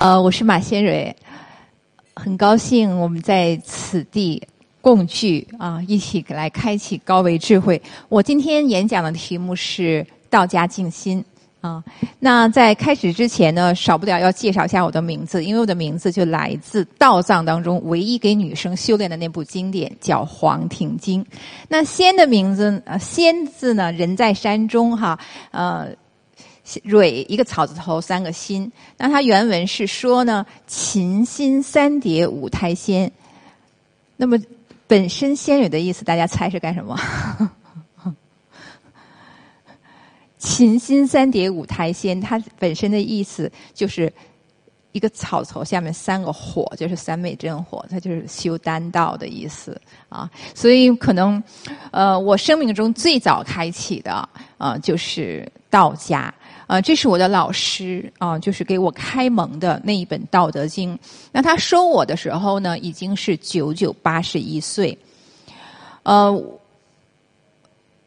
呃，我是马先蕊，很高兴我们在此地共聚啊，一起来开启高维智慧。我今天演讲的题目是道家静心啊。那在开始之前呢，少不了要介绍一下我的名字，因为我的名字就来自道藏当中唯一给女生修炼的那部经典，叫《黄庭经》。那仙的名字，呃，仙字呢，人在山中哈，呃。蕊一个草字头，三个心。那它原文是说呢，琴心三叠五胎仙。那么本身仙蕊的意思，大家猜是干什么？琴心三叠五胎仙，它本身的意思就是一个草头下面三个火，就是三昧真火，它就是修丹道的意思啊。所以可能呃，我生命中最早开启的啊，就是道家。啊，这是我的老师啊，就是给我开蒙的那一本《道德经》。那他收我的时候呢，已经是九九八十一岁。呃，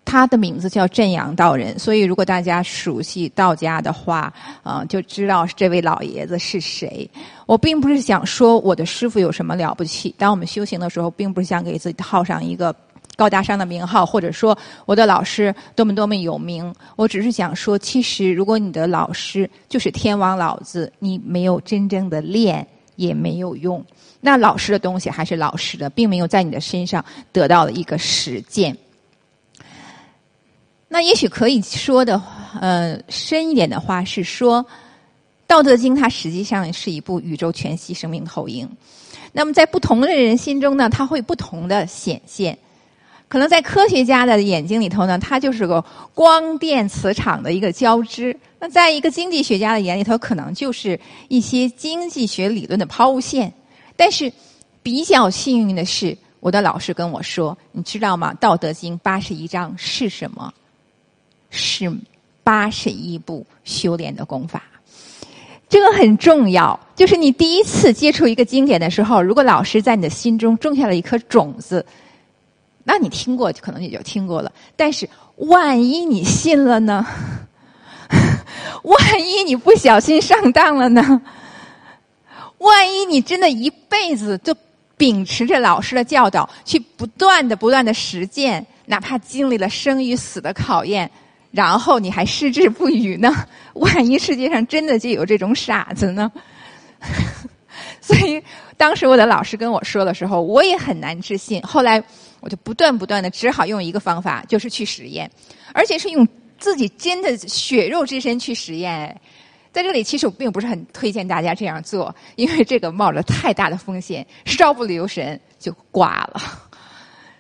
他的名字叫镇阳道人，所以如果大家熟悉道家的话，啊，就知道这位老爷子是谁。我并不是想说我的师傅有什么了不起，当我们修行的时候，并不是想给自己套上一个。高大上的名号，或者说我的老师多么多么有名，我只是想说，其实如果你的老师就是天王老子，你没有真正的练也没有用。那老师的东西还是老师的，并没有在你的身上得到了一个实践。那也许可以说的，呃，深一点的话是说，《道德经》它实际上是一部宇宙全息生命投影。那么在不同的人心中呢，它会不同的显现。可能在科学家的眼睛里头呢，它就是个光电磁场的一个交织。那在一个经济学家的眼里头，可能就是一些经济学理论的抛物线。但是比较幸运的是，我的老师跟我说：“你知道吗？《道德经》八十一章是什么？是八十一部修炼的功法。这个很重要。就是你第一次接触一个经典的时候，如果老师在你的心中种下了一颗种子。”那你听过，可能也就听过了。但是，万一你信了呢？万一你不小心上当了呢？万一你真的一辈子就秉持着老师的教导，去不断的、不断的实践，哪怕经历了生与死的考验，然后你还矢志不渝呢？万一世界上真的就有这种傻子呢？所以，当时我的老师跟我说的时候，我也很难置信。后来。我就不断不断的，只好用一个方法，就是去实验，而且是用自己真的血肉之身去实验。在这里，其实我并不是很推荐大家这样做，因为这个冒着太大的风险，稍不留神就挂了。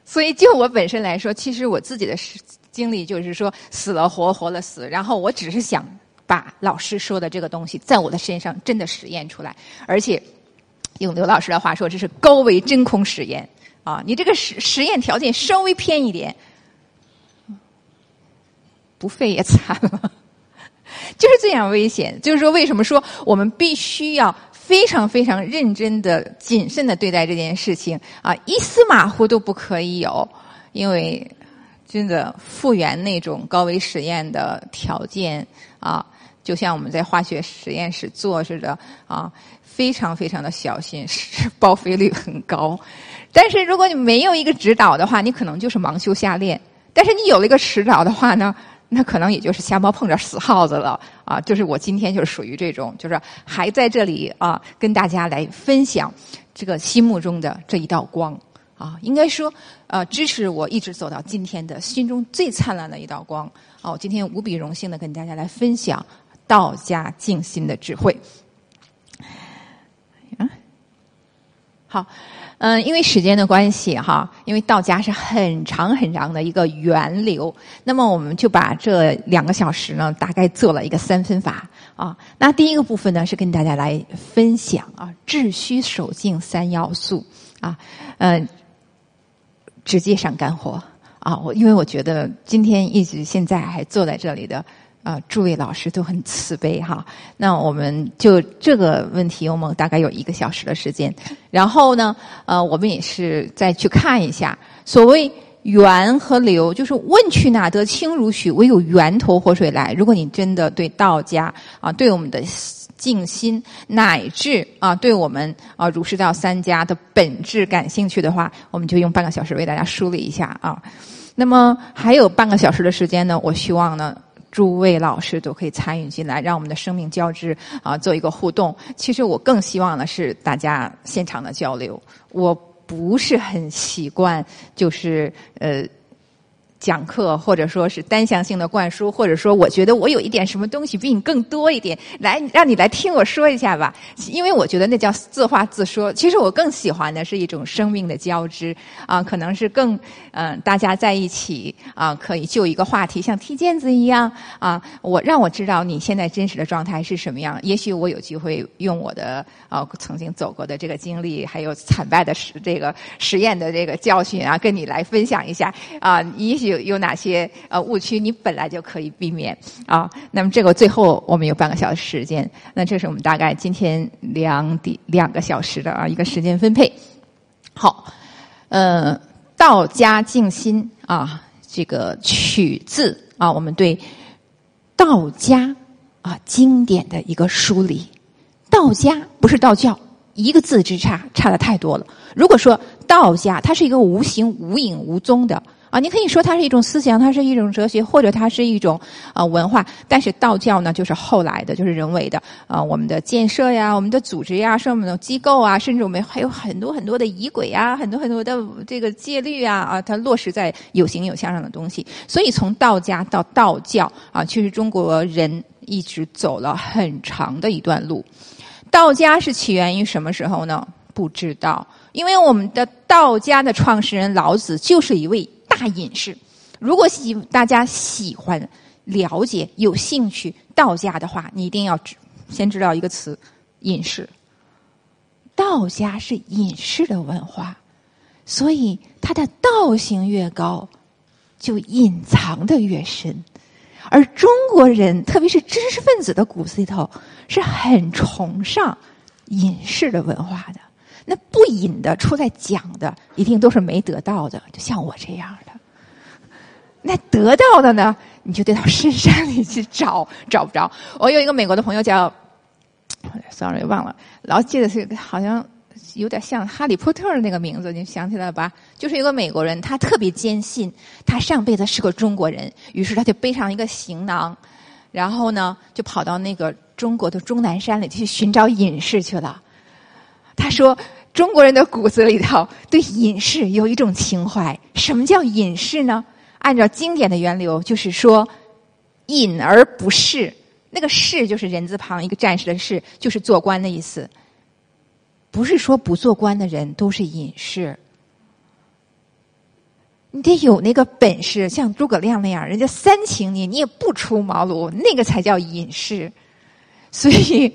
所以，就我本身来说，其实我自己的经历就是说，死了活，活了死。然后，我只是想把老师说的这个东西，在我的身上真的实验出来，而且用刘老师的话说，这是高维真空实验。啊，你这个实实验条件稍微偏一点，不废也惨了，就是这样危险。就是说，为什么说我们必须要非常非常认真的、谨慎的对待这件事情啊？一丝马虎都不可以有，因为真的复原那种高维实验的条件啊，就像我们在化学实验室做似的啊，非常非常的小心，报废率很高。但是如果你没有一个指导的话，你可能就是盲修瞎练；但是你有了一个指导的话呢，那可能也就是瞎猫碰着死耗子了啊！就是我今天就是属于这种，就是还在这里啊，跟大家来分享这个心目中的这一道光啊，应该说呃，支持我一直走到今天的心中最灿烂的一道光哦！今天无比荣幸的跟大家来分享道家静心的智慧。好。嗯，因为时间的关系哈，因为道家是很长很长的一个源流，那么我们就把这两个小时呢，大概做了一个三分法啊。那第一个部分呢，是跟大家来分享啊，治虚守静三要素啊，嗯，直接上干货啊。我因为我觉得今天一直现在还坐在这里的。啊，诸位老师都很慈悲哈。那我们就这个问题，我们大概有一个小时的时间。然后呢，呃，我们也是再去看一下，所谓源和流，就是问去哪得清如许？唯有源头活水来。如果你真的对道家啊，对我们的静心，乃至啊，对我们啊儒释道三家的本质感兴趣的话，我们就用半个小时为大家梳理一下啊。那么还有半个小时的时间呢，我希望呢。诸位老师都可以参与进来，让我们的生命交织啊做一个互动。其实我更希望的是大家现场的交流。我不是很习惯，就是呃。讲课，或者说是单向性的灌输，或者说我觉得我有一点什么东西比你更多一点，来让你来听我说一下吧。因为我觉得那叫自话自说。其实我更喜欢的是一种生命的交织啊，可能是更嗯大家在一起啊，可以就一个话题，像踢毽子一样啊。我让我知道你现在真实的状态是什么样。也许我有机会用我的啊曾经走过的这个经历，还有惨败的实这个实验的这个教训啊，跟你来分享一下啊。也许。有有哪些呃误区？你本来就可以避免啊。那么这个最后我们有半个小时时间，那这是我们大概今天两点两个小时的啊一个时间分配。好，呃，道家静心啊，这个取自啊，我们对道家啊经典的一个梳理。道家不是道教，一个字之差，差的太多了。如果说道家，它是一个无形无影无踪的。啊，你可以说它是一种思想，它是一种哲学，或者它是一种啊文化。但是道教呢，就是后来的，就是人为的啊，我们的建设呀，我们的组织呀，什么的机构啊，甚至我们还有很多很多的仪轨啊，很多很多的这个戒律啊啊，它落实在有形有相上的东西。所以从道家到道教啊，其实中国人一直走了很长的一段路。道家是起源于什么时候呢？不知道，因为我们的道家的创始人老子就是一位。大隐士，如果喜大家喜欢了解、有兴趣道家的话，你一定要知先知道一个词“隐士”。道家是隐士的文化，所以它的道行越高，就隐藏的越深。而中国人，特别是知识分子的骨子里头，是很崇尚隐士的文化的。那不隐的出来讲的，一定都是没得到的，就像我这样。那得到的呢，你就得到深山里去找，找不着。我有一个美国的朋友叫，sorry 忘了，老记得是好像有点像哈利波特的那个名字，你想起来了吧？就是一个美国人，他特别坚信他上辈子是个中国人，于是他就背上一个行囊，然后呢，就跑到那个中国的终南山里去寻找隐士去了。他说，中国人的骨子里头对隐士有一种情怀。什么叫隐士呢？按照经典的源流，就是说，隐而不仕。那个“仕”就是人字旁一个战士的“士”，就是做官的意思。不是说不做官的人都是隐士，你得有那个本事，像诸葛亮那样，人家三请你，你也不出茅庐，那个才叫隐士。所以。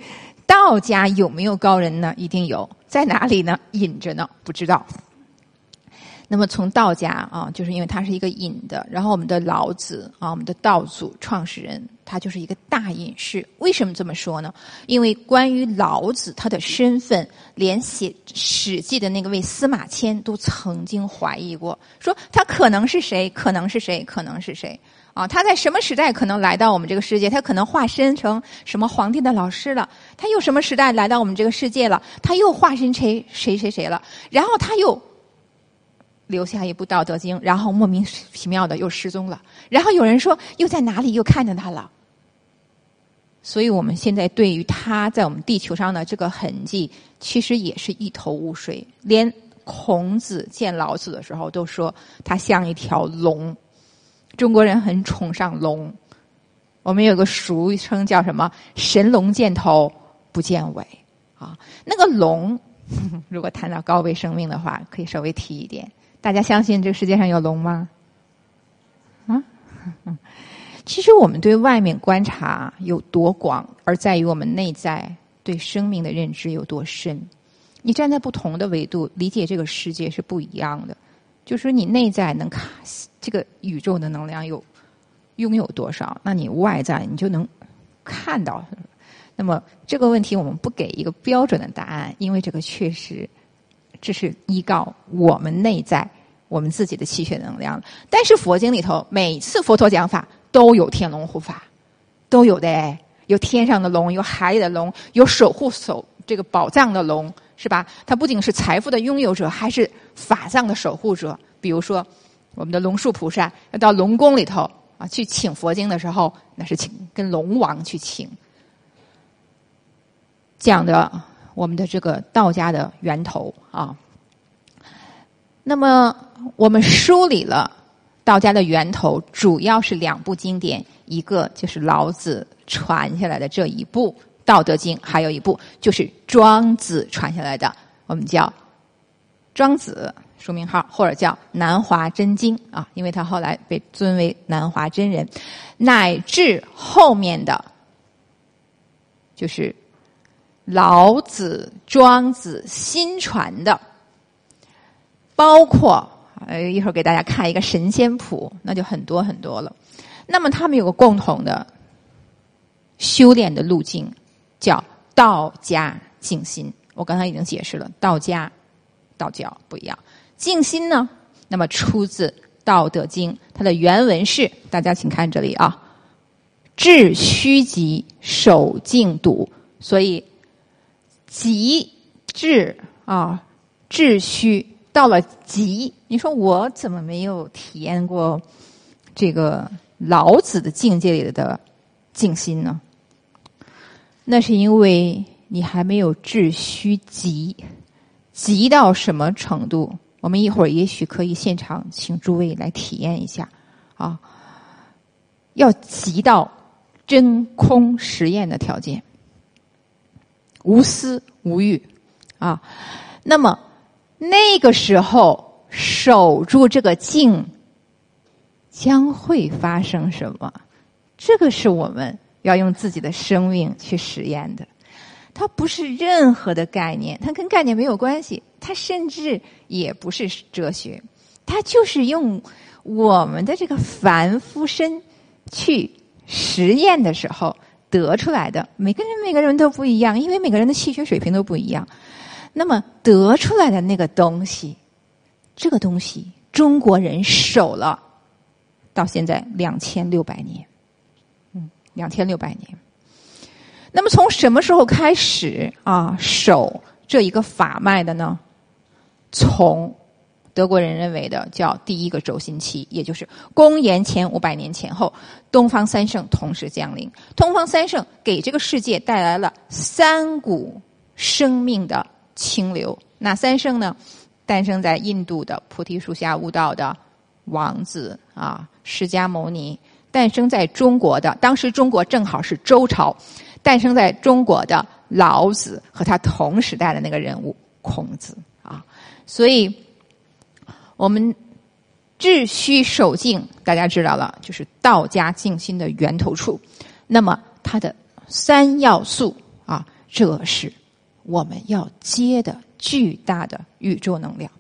道家有没有高人呢？一定有，在哪里呢？隐着呢，不知道。那么从道家啊，就是因为他是一个隐的，然后我们的老子啊，我们的道祖创始人，他就是一个大隐士。为什么这么说呢？因为关于老子他的身份，连写《史记》的那个位司马迁都曾经怀疑过，说他可能是谁？可能是谁？可能是谁？啊，他在什么时代可能来到我们这个世界？他可能化身成什么皇帝的老师了？他又什么时代来到我们这个世界了？他又化身谁谁谁谁了？然后他又留下一部《道德经》，然后莫名其妙的又失踪了。然后有人说又在哪里又看见他了？所以我们现在对于他在我们地球上的这个痕迹，其实也是一头雾水。连孔子见老子的时候都说他像一条龙。中国人很崇尚龙，我们有个俗称叫什么“神龙见头不见尾”啊。那个龙，如果谈到高维生命的话，可以稍微提一点。大家相信这个世界上有龙吗？啊？其实我们对外面观察有多广，而在于我们内在对生命的认知有多深。你站在不同的维度理解这个世界是不一样的。就是你内在能看这个宇宙的能量有拥有多少，那你外在你就能看到。那么这个问题我们不给一个标准的答案，因为这个确实这是依靠我们内在我们自己的气血能量。但是佛经里头每次佛陀讲法都有天龙护法，都有的。有天上的龙，有海里的龙，有守护守这个宝藏的龙，是吧？它不仅是财富的拥有者，还是法藏的守护者。比如说，我们的龙树菩萨要到龙宫里头啊去请佛经的时候，那是请跟龙王去请。讲的我们的这个道家的源头啊。那么我们梳理了道家的源头，主要是两部经典，一个就是老子传下来的这一部《道德经》，还有一部就是庄子传下来的，我们叫《庄子》书名号，或者叫《南华真经》啊，因为他后来被尊为南华真人，乃至后面的就是老子、庄子新传的。包括呃，一会儿给大家看一个神仙谱，那就很多很多了。那么他们有个共同的修炼的路径，叫道家静心。我刚才已经解释了，道家、道教不一样。静心呢，那么出自《道德经》，它的原文是，大家请看这里啊：致虚极，守静笃。所以，极致啊，致虚。到了极，你说我怎么没有体验过这个老子的境界里的静心呢？那是因为你还没有致虚极，极到什么程度？我们一会儿也许可以现场请诸位来体验一下啊。要极到真空实验的条件，无私无欲啊。那么。那个时候守住这个静，将会发生什么？这个是我们要用自己的生命去实验的。它不是任何的概念，它跟概念没有关系，它甚至也不是哲学，它就是用我们的这个凡夫身去实验的时候得出来的。每个人每个人都不一样，因为每个人的气血水平都不一样。那么得出来的那个东西，这个东西中国人守了到现在两千六百年，嗯，两千六百年。那么从什么时候开始啊守这一个法脉的呢？从德国人认为的叫第一个轴心期，也就是公元前五百年前后，东方三圣同时降临。东方三圣给这个世界带来了三股生命的。清流，哪三圣呢？诞生在印度的菩提树下悟道的王子啊，释迦牟尼；诞生在中国的，当时中国正好是周朝，诞生在中国的老子和他同时代的那个人物孔子啊。所以，我们秩虚守静，大家知道了，就是道家静心的源头处。那么，它的三要素啊，这是。我们要接的巨大的宇宙能量，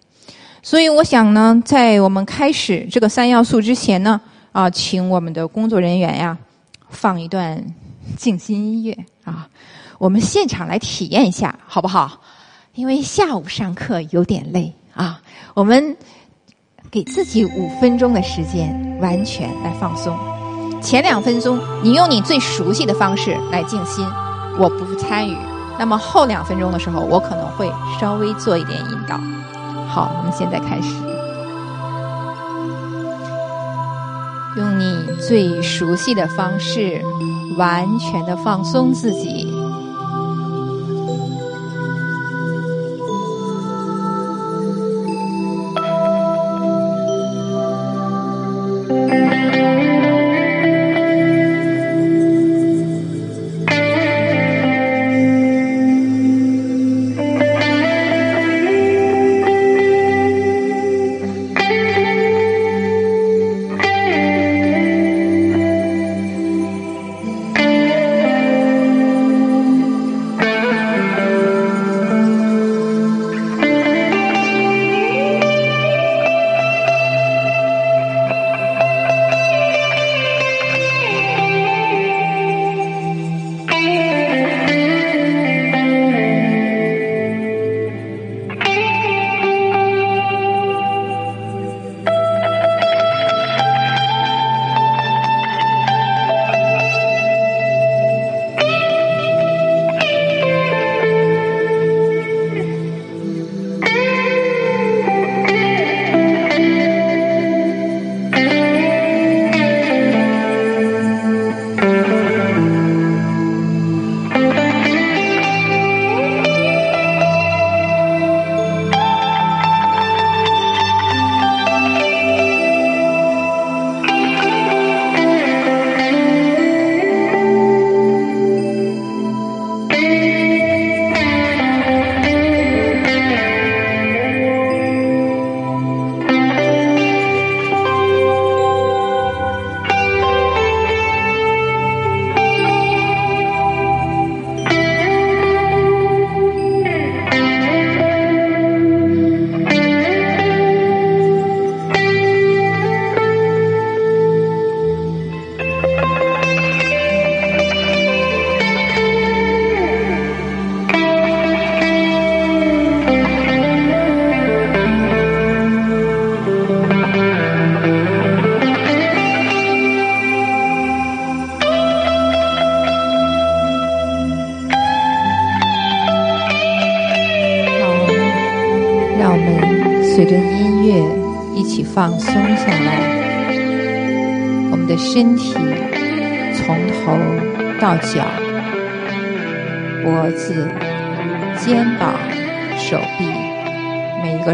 所以我想呢，在我们开始这个三要素之前呢，啊，请我们的工作人员呀放一段静心音乐啊，我们现场来体验一下，好不好？因为下午上课有点累啊，我们给自己五分钟的时间，完全来放松。前两分钟，你用你最熟悉的方式来静心，我不参与。那么后两分钟的时候，我可能会稍微做一点引导。好，我们现在开始，用你最熟悉的方式，完全的放松自己。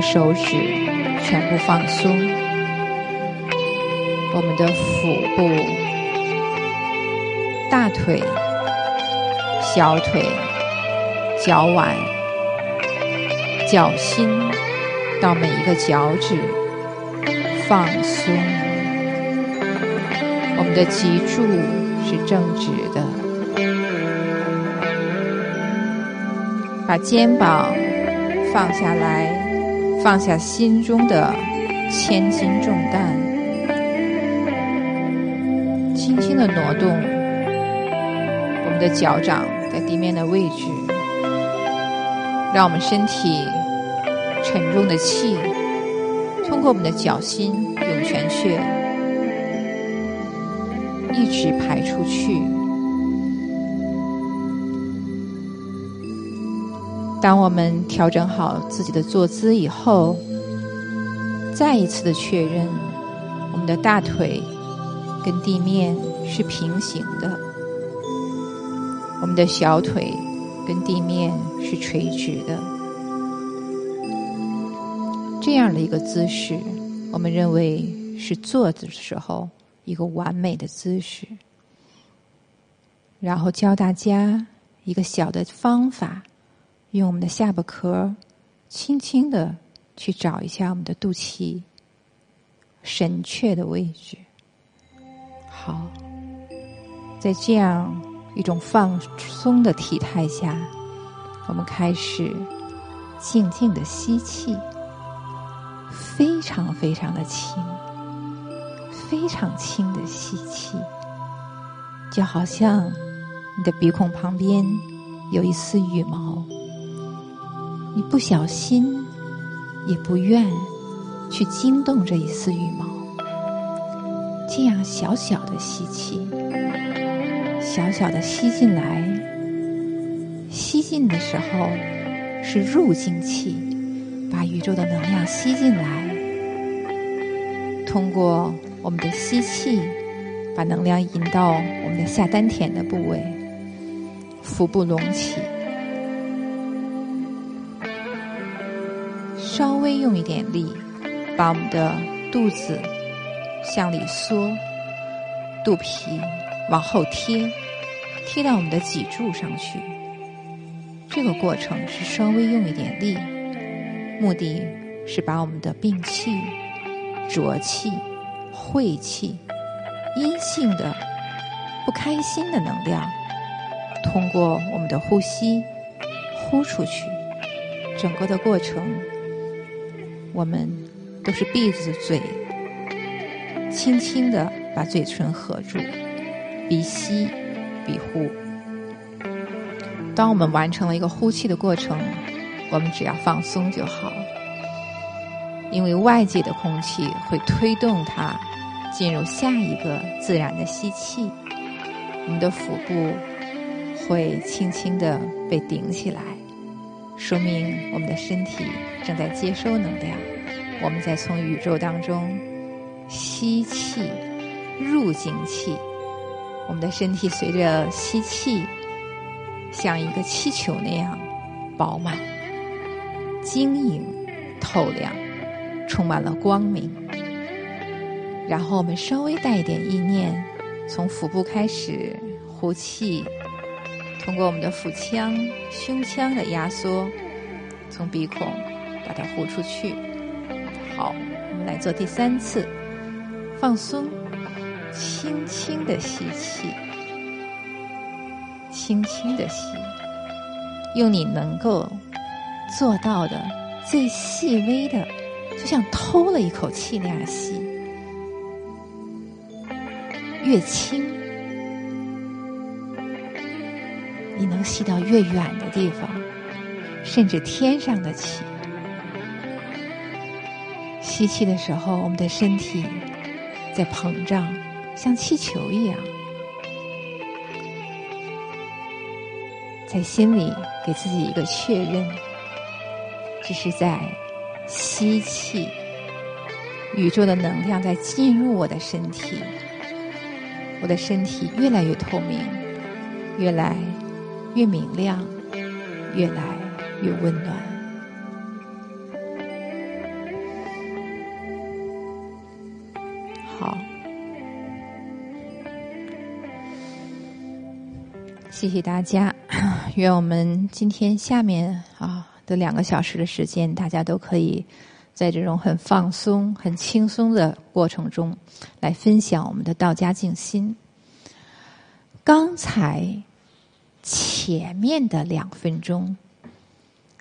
手指全部放松，我们的腹部、大腿、小腿、脚腕、脚心。到每一个脚趾放松，我们的脊柱是正直的，把肩膀放下来，放下心中的千斤重担，轻轻的挪动我们的脚掌在地面的位置，让我们身体。沉重的气通过我们的脚心涌泉穴一直排出去。当我们调整好自己的坐姿以后，再一次的确认我们的大腿跟地面是平行的，我们的小腿跟地面是垂直的。这样的一个姿势，我们认为是坐的时候一个完美的姿势。然后教大家一个小的方法，用我们的下巴壳轻轻的去找一下我们的肚脐神阙的位置。好，在这样一种放松的体态下，我们开始静静的吸气。非常非常的轻，非常轻的吸气，就好像你的鼻孔旁边有一丝羽毛，你不小心也不愿去惊动这一丝羽毛，这样小小的吸气，小小的吸进来，吸进的时候是入境气，把宇宙的能量吸进来。通过我们的吸气，把能量引到我们的下丹田的部位，腹部隆起，微用一点力，把我们的肚子向里缩，肚皮往后贴，贴到我们的脊柱上去。这个过程是稍微用一点力，目的是把我们的病气。浊气、晦气、阴性的、不开心的能量，通过我们的呼吸呼出去。整个的过程，我们都是闭着嘴，轻轻的把嘴唇合住，鼻吸鼻呼。当我们完成了一个呼气的过程，我们只要放松就好。因为外界的空气会推动它进入下一个自然的吸气，我们的腹部会轻轻的被顶起来，说明我们的身体正在接收能量。我们在从宇宙当中吸气，入精气，我们的身体随着吸气，像一个气球那样饱满、晶莹、透亮。充满了光明，然后我们稍微带一点意念，从腹部开始呼气，通过我们的腹腔、胸腔的压缩，从鼻孔把它呼出去。好，我们来做第三次，放松，轻轻的吸气，轻轻的吸，用你能够做到的最细微的。就像偷了一口气那样吸，越轻，你能吸到越远的地方，甚至天上的气。吸气的时候，我们的身体在膨胀，像气球一样，在心里给自己一个确认，这是在。吸气，宇宙的能量在进入我的身体，我的身体越来越透明，越来越明亮，越来越温暖。好，谢谢大家。愿我们今天下面啊的两个小时的时间，大家都可以在这种很放松、很轻松的过程中，来分享我们的道家静心。刚才前面的两分钟，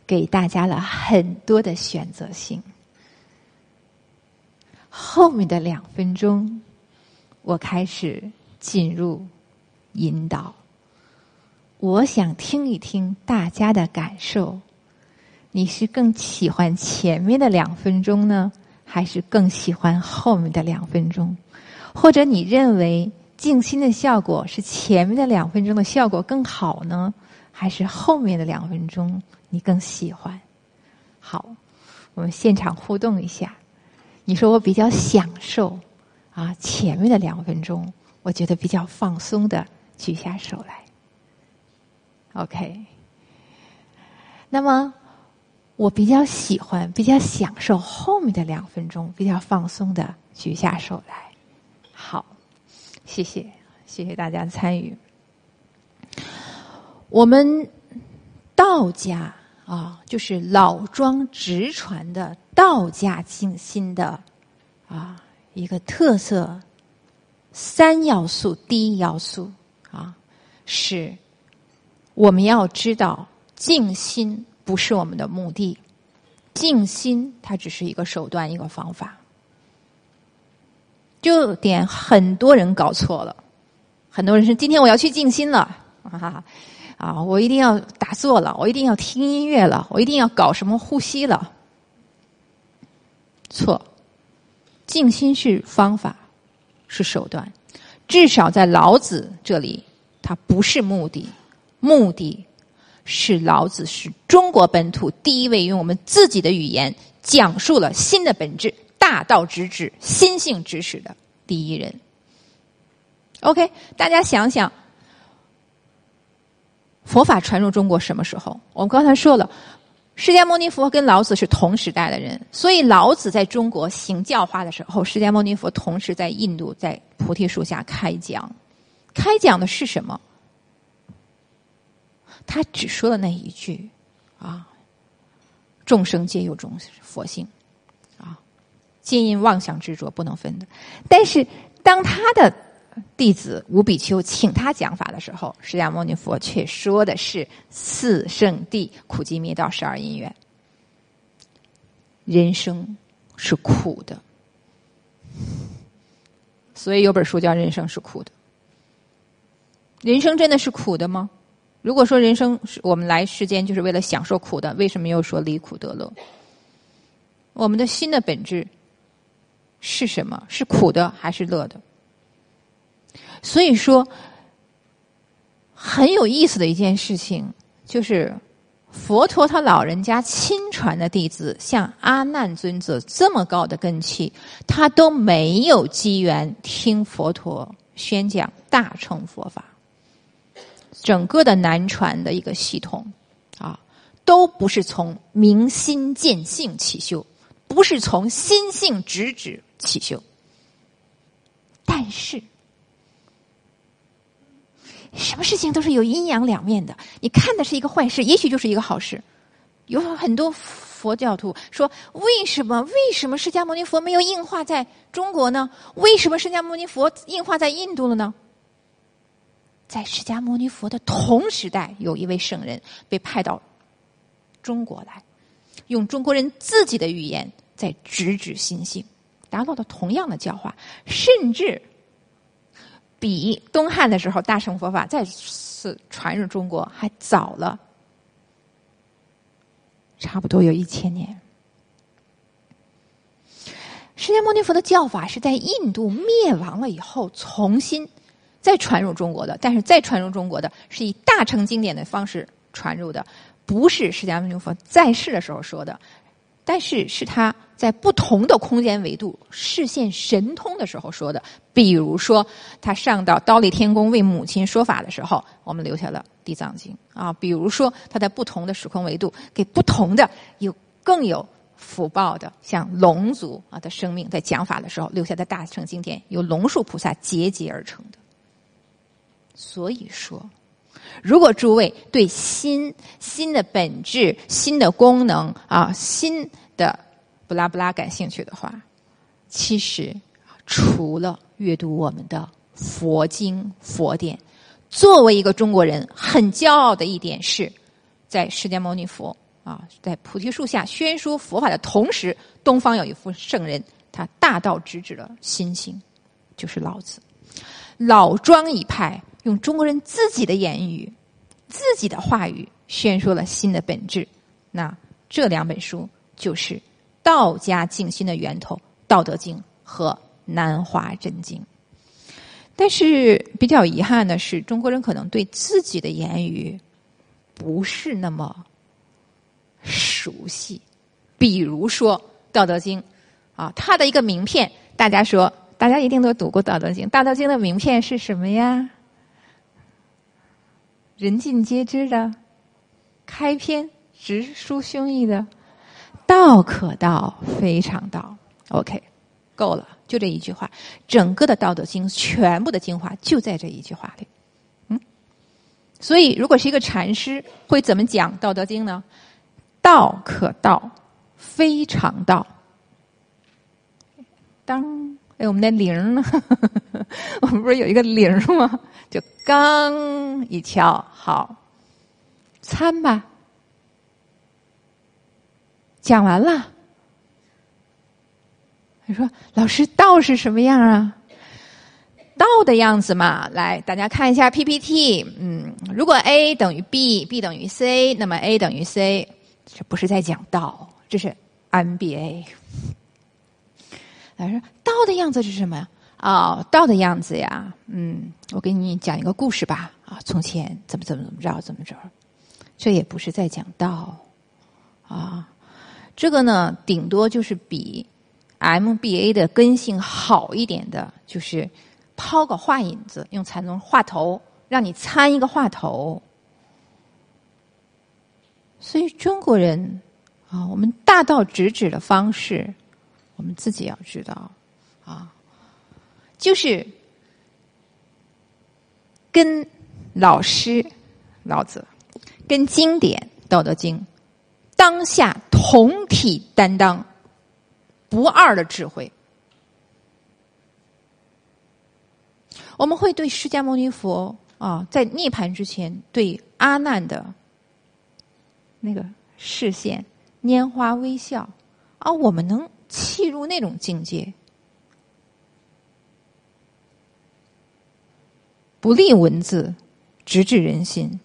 给大家了很多的选择性。后面的两分钟，我开始进入引导。我想听一听大家的感受。你是更喜欢前面的两分钟呢，还是更喜欢后面的两分钟？或者你认为静心的效果是前面的两分钟的效果更好呢，还是后面的两分钟你更喜欢？好，我们现场互动一下。你说我比较享受啊，前面的两分钟，我觉得比较放松的，举下手来。OK，那么我比较喜欢、比较享受后面的两分钟，比较放松的举下手来。谢谢，谢谢大家参与。我们道家啊，就是老庄直传的道家静心的啊一个特色，三要素，第一要素啊是。我们要知道，静心不是我们的目的，静心它只是一个手段，一个方法。这点很多人搞错了，很多人说今天我要去静心了，啊，我一定要打坐了，我一定要听音乐了，我一定要搞什么呼吸了。错，静心是方法，是手段，至少在老子这里，它不是目的。目的是老子是中国本土第一位用我们自己的语言讲述了心的本质、大道直指、心性指使的第一人。OK，大家想想，佛法传入中国什么时候？我们刚才说了，释迦牟尼佛跟老子是同时代的人，所以老子在中国行教化的时候，释迦牟尼佛同时在印度在菩提树下开讲，开讲的是什么？他只说了那一句，啊，众生皆有种佛性，皆因妄想执着不能分的。但是当他的弟子吴比丘请他讲法的时候，释迦牟尼佛却说的是四圣谛、苦集灭道、十二因缘。人生是苦的，所以有本书叫《人生是苦的》。人生真的是苦的吗？如果说人生是我们来世间就是为了享受苦的，为什么又说离苦得乐？我们的心的本质是什么？是苦的还是乐的？所以说，很有意思的一件事情就是，佛陀他老人家亲传的弟子，像阿难尊者这么高的根器，他都没有机缘听佛陀宣讲大乘佛法。整个的南传的一个系统，啊，都不是从明心见性起修，不是从心性直指起修。但是，什么事情都是有阴阳两面的。你看的是一个坏事，也许就是一个好事。有很多佛教徒说：“为什么？为什么释迦牟尼佛没有硬化在中国呢？为什么释迦牟尼佛硬化在印度了呢？”在释迦牟尼佛的同时代，有一位圣人被派到中国来，用中国人自己的语言在直指心性，达到了同样的教化，甚至比东汉的时候大乘佛法再次传入中国还早了，差不多有一千年。释迦牟尼佛的教法是在印度灭亡了以后重新。再传入中国的，但是再传入中国的是以大乘经典的方式传入的，不是释迦牟尼佛在世的时候说的。但是是他在不同的空间维度视线神通的时候说的。比如说，他上到刀立天宫为母亲说法的时候，我们留下了《地藏经》啊。比如说，他在不同的时空维度给不同的有更有福报的，像龙族啊的生命，在讲法的时候留下的大乘经典，由龙树菩萨结集而成的。所以说，如果诸位对心、心的本质、心的功能啊、心的不拉不拉感兴趣的话，其实除了阅读我们的佛经佛典，作为一个中国人，很骄傲的一点是，在释迦牟尼佛啊，在菩提树下宣说佛法的同时，东方有一副圣人，他大道直指了心性，就是老子。老庄一派用中国人自己的言语、自己的话语宣说了心的本质。那这两本书就是道家静心的源头，《道德经》和。南华真经，但是比较遗憾的是，中国人可能对自己的言语不是那么熟悉。比如说《道德经》，啊，它的一个名片，大家说，大家一定都读过《道德经》。《道德经》的名片是什么呀？人尽皆知的，开篇直抒胸臆的“道可道，非常道”。OK，够了。就这一句话，整个的《道德经》全部的精华就在这一句话里。嗯，所以如果是一个禅师，会怎么讲《道德经》呢？道可道，非常道。当哎，我们的铃呢？我们不是有一个铃吗？就刚一敲，好，参吧。讲完了。他说：“老师，道是什么样啊？道的样子嘛，来，大家看一下 PPT。嗯，如果 A 等于 B，B 等于 C，那么 A 等于 C，这不是在讲道，这是 MBA。他说：道的样子是什么呀？哦，道的样子呀，嗯，我给你讲一个故事吧。啊，从前怎么怎么怎么着，怎么着，这也不是在讲道啊。这个呢，顶多就是比。” MBA 的根性好一点的，就是抛个话引子，用禅宗话头，让你参一个话头。所以中国人啊，我们大道直指的方式，我们自己要知道啊，就是跟老师老子，跟经典《道德经》，当下同体担当。不二的智慧，我们会对释迦牟尼佛啊，在涅盘之前对阿难的那个视线拈花微笑啊，我们能契入那种境界，不立文字，直指人心，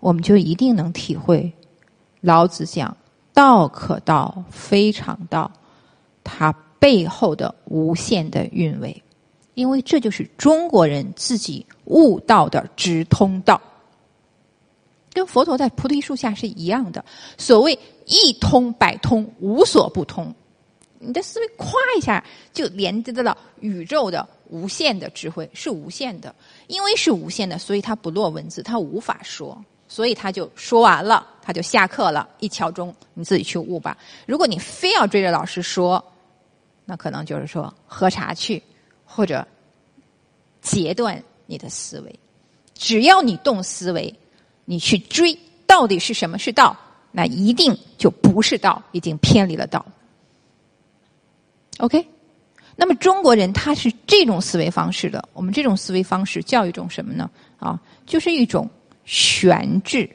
我们就一定能体会老子讲“道可道，非常道”。它背后的无限的韵味，因为这就是中国人自己悟道的直通道，跟佛陀在菩提树下是一样的。所谓一通百通，无所不通。你的思维咵一下就连接到了宇宙的无限的智慧，是无限的。因为是无限的，所以它不落文字，它无法说。所以他就说完了，他就下课了。一敲钟，你自己去悟吧。如果你非要追着老师说，那可能就是说喝茶去，或者截断你的思维。只要你动思维，你去追到底是什么是道，那一定就不是道，已经偏离了道。OK，那么中国人他是这种思维方式的。我们这种思维方式叫一种什么呢？啊，就是一种。悬智，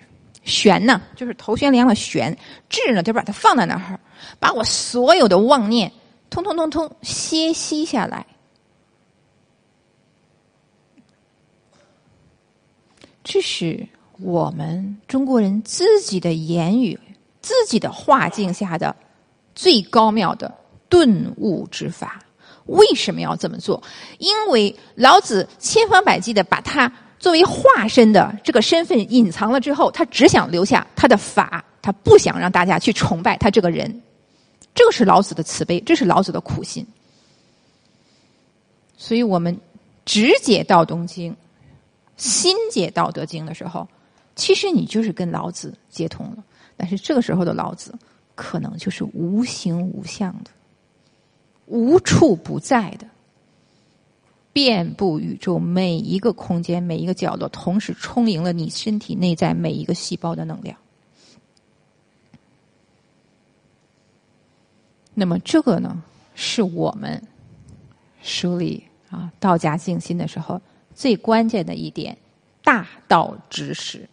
悬呢就是头悬梁的悬，智呢就把它放在那儿，把我所有的妄念通通通通歇息下来。这是我们中国人自己的言语、自己的画境下的最高妙的顿悟之法。为什么要这么做？因为老子千方百计的把它。作为化身的这个身份隐藏了之后，他只想留下他的法，他不想让大家去崇拜他这个人。这个是老子的慈悲，这是老子的苦心。所以我们直解《道东经》，心解《道德经》的时候，其实你就是跟老子接通了。但是这个时候的老子，可能就是无形无相的，无处不在的，遍布宇宙每一个空间、每一个角落，同时充盈了你身体内在每一个细胞的能量。那么这个呢，是我们梳理啊道家静心的时候最关键的一点：大道直使。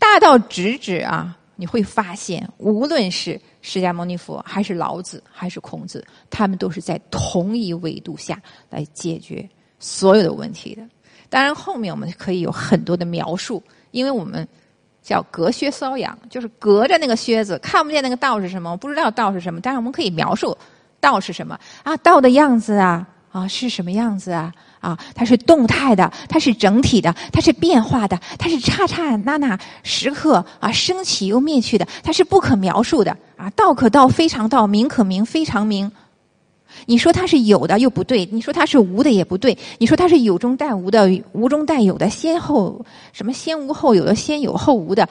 大道直指啊，你会发现，无论是释迦牟尼佛，还是老子，还是孔子，他们都是在同一维度下来解决所有的问题的。当然，后面我们可以有很多的描述，因为我们。叫隔靴搔痒，就是隔着那个靴子看不见那个道是什么，我不知道道是什么，但是我们可以描述道是什么啊，道的样子啊啊是什么样子啊啊，它是动态的，它是整体的，它是变化的，它是刹刹那那时刻啊升起又灭去的，它是不可描述的啊，道可道非常道，名可名非常名。你说它是有的又不对，你说它是无的也不对，你说它是有中带无的，无中带有的，先后什么先无后有的，先有后无的，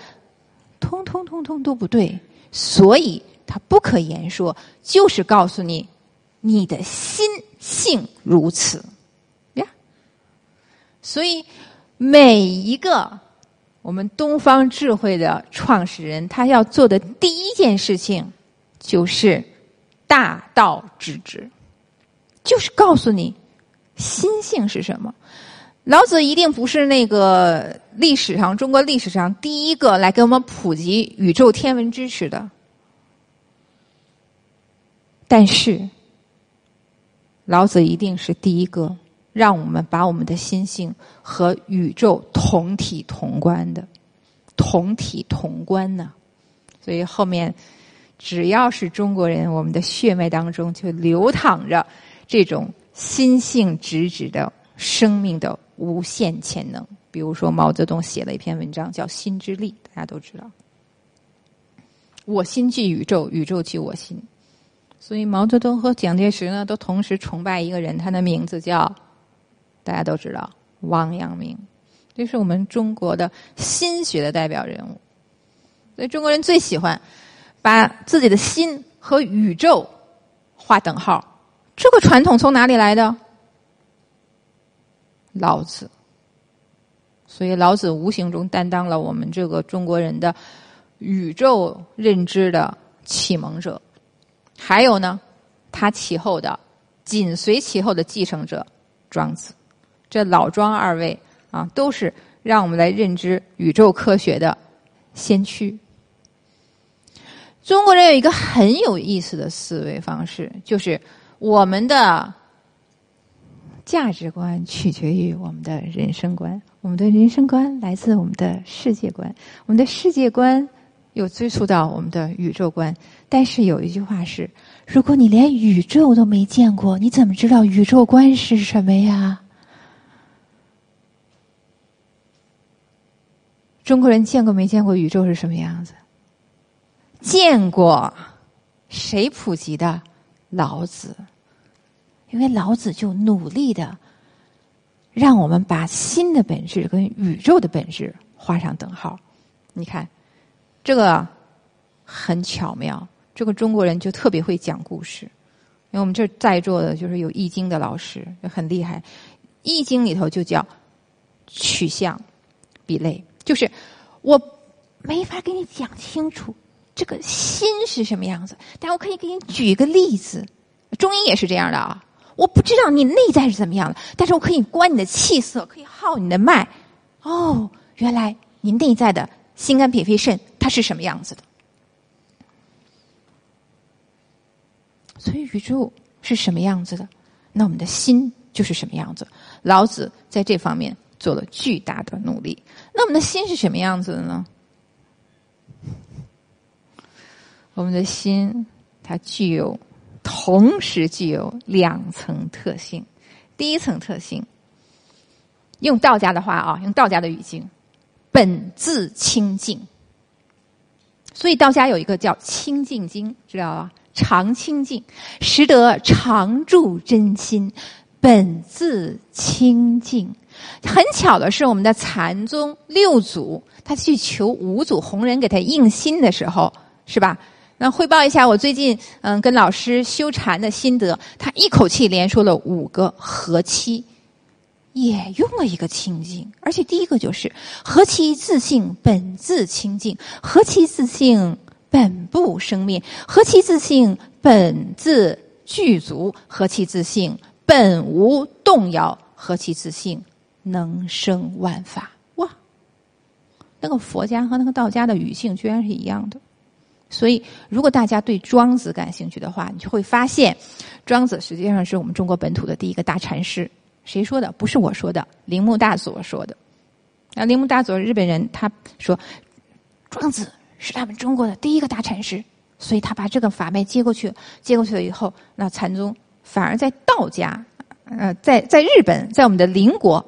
通通通通都不对。所以它不可言说，就是告诉你，你的心性如此呀。所以每一个我们东方智慧的创始人，他要做的第一件事情，就是大道之治。就是告诉你，心性是什么？老子一定不是那个历史上中国历史上第一个来给我们普及宇宙天文知识的，但是老子一定是第一个让我们把我们的心性和宇宙同体同观的，同体同观呢。所以后面只要是中国人，我们的血脉当中就流淌着。这种心性直指的生命的无限潜能，比如说毛泽东写了一篇文章叫《心之力》，大家都知道。我心即宇宙，宇宙即我心。所以毛泽东和蒋介石呢，都同时崇拜一个人，他的名字叫大家都知道王阳明，这是我们中国的心学的代表人物。所以中国人最喜欢把自己的心和宇宙划等号。这个传统从哪里来的？老子，所以老子无形中担当了我们这个中国人的宇宙认知的启蒙者。还有呢，他其后的紧随其后的继承者庄子，这老庄二位啊，都是让我们来认知宇宙科学的先驱。中国人有一个很有意思的思维方式，就是。我们的价值观取决于我们的人生观，我们的人生观来自我们的世界观，我们的世界观又追溯到我们的宇宙观。但是有一句话是：如果你连宇宙都没见过，你怎么知道宇宙观是什么呀？中国人见过没见过宇宙是什么样子？见过，谁普及的？老子，因为老子就努力的让我们把心的本质跟宇宙的本质画上等号。你看，这个很巧妙。这个中国人就特别会讲故事，因为我们这在座的就是有易经的老师，很厉害。易经里头就叫取象比类，就是我没法给你讲清楚。这个心是什么样子？但我可以给你举一个例子，中医也是这样的啊。我不知道你内在是怎么样的，但是我可以观你的气色，可以号你的脉。哦，原来你内在的心肝脾肺肾它是什么样子的？所以宇宙是什么样子的？那我们的心就是什么样子？老子在这方面做了巨大的努力。那我们的心是什么样子的呢？我们的心，它具有同时具有两层特性。第一层特性，用道家的话啊，用道家的语境，本自清净。所以道家有一个叫《清净经》，知道吧？常清净，实得常住真心，本自清净。很巧的是，我们的禅宗六祖，他去求五祖弘忍给他印心的时候，是吧？那汇报一下我最近嗯跟老师修禅的心得，他一口气连说了五个和期，也用了一个清净，而且第一个就是何其自性本自清净，何其自性本不生灭，何其自性本自具足，何其自性本无动摇，何其自性。能生万法。哇！那个佛家和那个道家的语境居然是一样的，所以如果大家对庄子感兴趣的话，你就会发现，庄子实际上是我们中国本土的第一个大禅师。谁说的？不是我说的，铃木大佐说的。那铃木大佐日本人，他说庄子是他们中国的第一个大禅师，所以他把这个法脉接过去，接过去了以后，那禅宗反而在道家，呃，在在日本，在我们的邻国。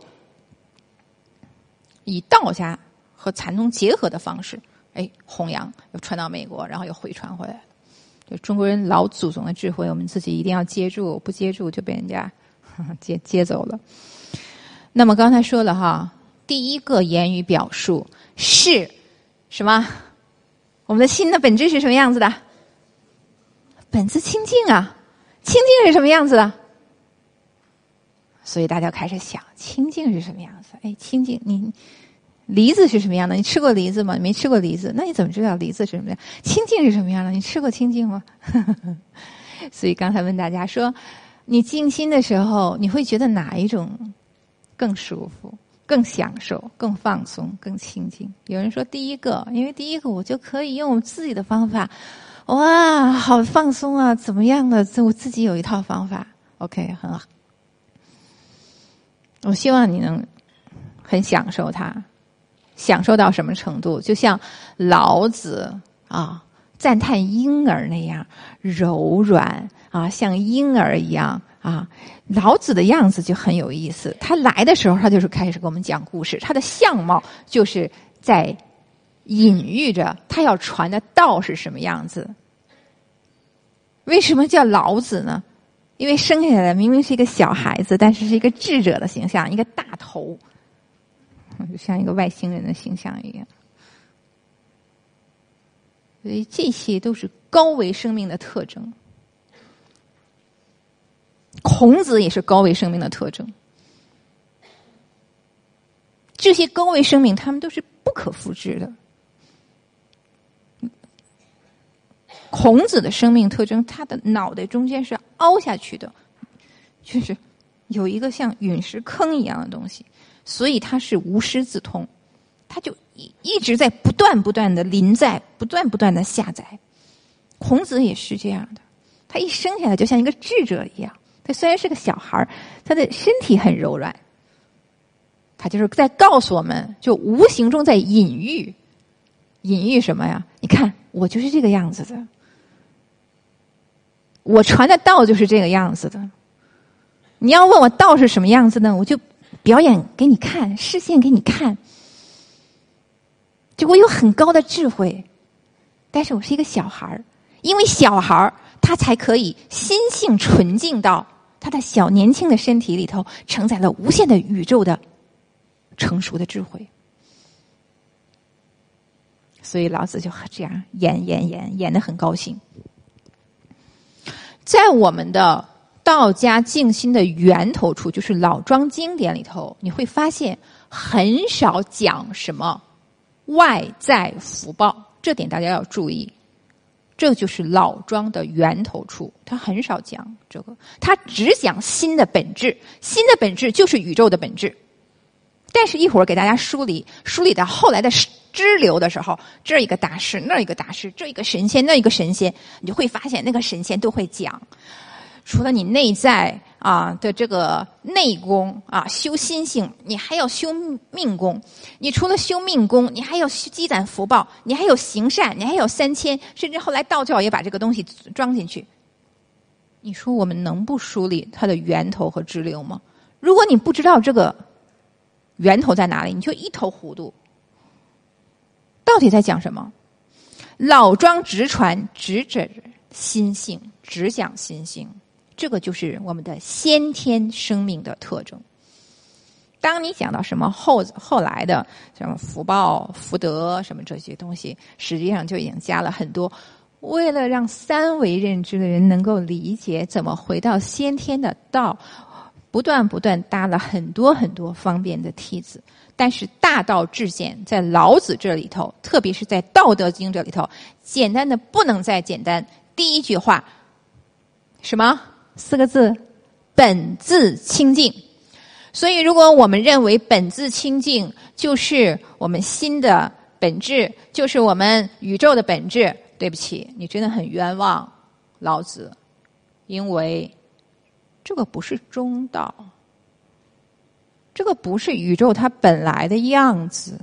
以道家和禅宗结合的方式，哎，弘扬又传到美国，然后又回传回来。就中国人老祖宗的智慧，我们自己一定要接住，不接住就被人家 接接走了。那么刚才说了哈，第一个言语表述是什么？我们的心的本质是什么样子的？本自清净啊，清净是什么样子的？所以大家开始想，清净是什么样子？哎，清净，你梨子是什么样的？你吃过梨子吗？你没吃过梨子，那你怎么知道梨子是什么样？清净是什么样的？你吃过清净吗？所以刚才问大家说，你静心的时候，你会觉得哪一种更舒服、更享受、更放松、更清净？有人说第一个，因为第一个我就可以用我自己的方法，哇，好放松啊！怎么样的？我自己有一套方法，OK，很好。我希望你能很享受它，享受到什么程度？就像老子啊赞叹婴儿那样柔软啊，像婴儿一样啊。老子的样子就很有意思。他来的时候，他就是开始给我们讲故事。他的相貌就是在隐喻着他要传的道是什么样子。为什么叫老子呢？因为生下来明明是一个小孩子，但是是一个智者的形象，一个大头，就像一个外星人的形象一样。所以这些都是高维生命的特征。孔子也是高维生命的特征。这些高维生命，他们都是不可复制的。孔子的生命特征，他的脑袋中间是凹下去的，就是有一个像陨石坑一样的东西，所以他是无师自通，他就一一直在不断不断的临在，不断不断的下载。孔子也是这样的，他一生下来就像一个智者一样，他虽然是个小孩，他的身体很柔软，他就是在告诉我们，就无形中在隐喻，隐喻什么呀？你看，我就是这个样子的。我传的道就是这个样子的。你要问我道是什么样子呢？我就表演给你看，示现给你看。就我有很高的智慧，但是我是一个小孩儿，因为小孩儿他才可以心性纯净到他的小年轻的身体里头承载了无限的宇宙的成熟的智慧。所以老子就这样演演演演的很高兴。在我们的道家静心的源头处，就是老庄经典里头，你会发现很少讲什么外在福报，这点大家要注意。这就是老庄的源头处，他很少讲这个，他只讲心的本质，心的本质就是宇宙的本质。但是，一会儿给大家梳理梳理到后来的支流的时候，这一个大师，那一个大师，这一个神仙，那一个神仙，你就会发现，那个神仙都会讲，除了你内在啊的这个内功啊，修心性，你还要修命功。你除了修命功，你还要积攒福报，你还有行善，你还有三千，甚至后来道教也把这个东西装进去。你说我们能不梳理它的源头和支流吗？如果你不知道这个。源头在哪里？你就一头糊涂。到底在讲什么？老庄直传直指心性，只讲心性，这个就是我们的先天生命的特征。当你讲到什么后后来的什么福报、福德什么这些东西，实际上就已经加了很多，为了让三维认知的人能够理解怎么回到先天的道，不断不断搭了很多很多方便的梯子。但是大道至简，在老子这里头，特别是在《道德经》这里头，简单的不能再简单。第一句话，什么四个字？本自清净。所以，如果我们认为本自清净就是我们心的本质，就是我们宇宙的本质，对不起，你真的很冤枉老子，因为这个不是中道。这个不是宇宙它本来的样子，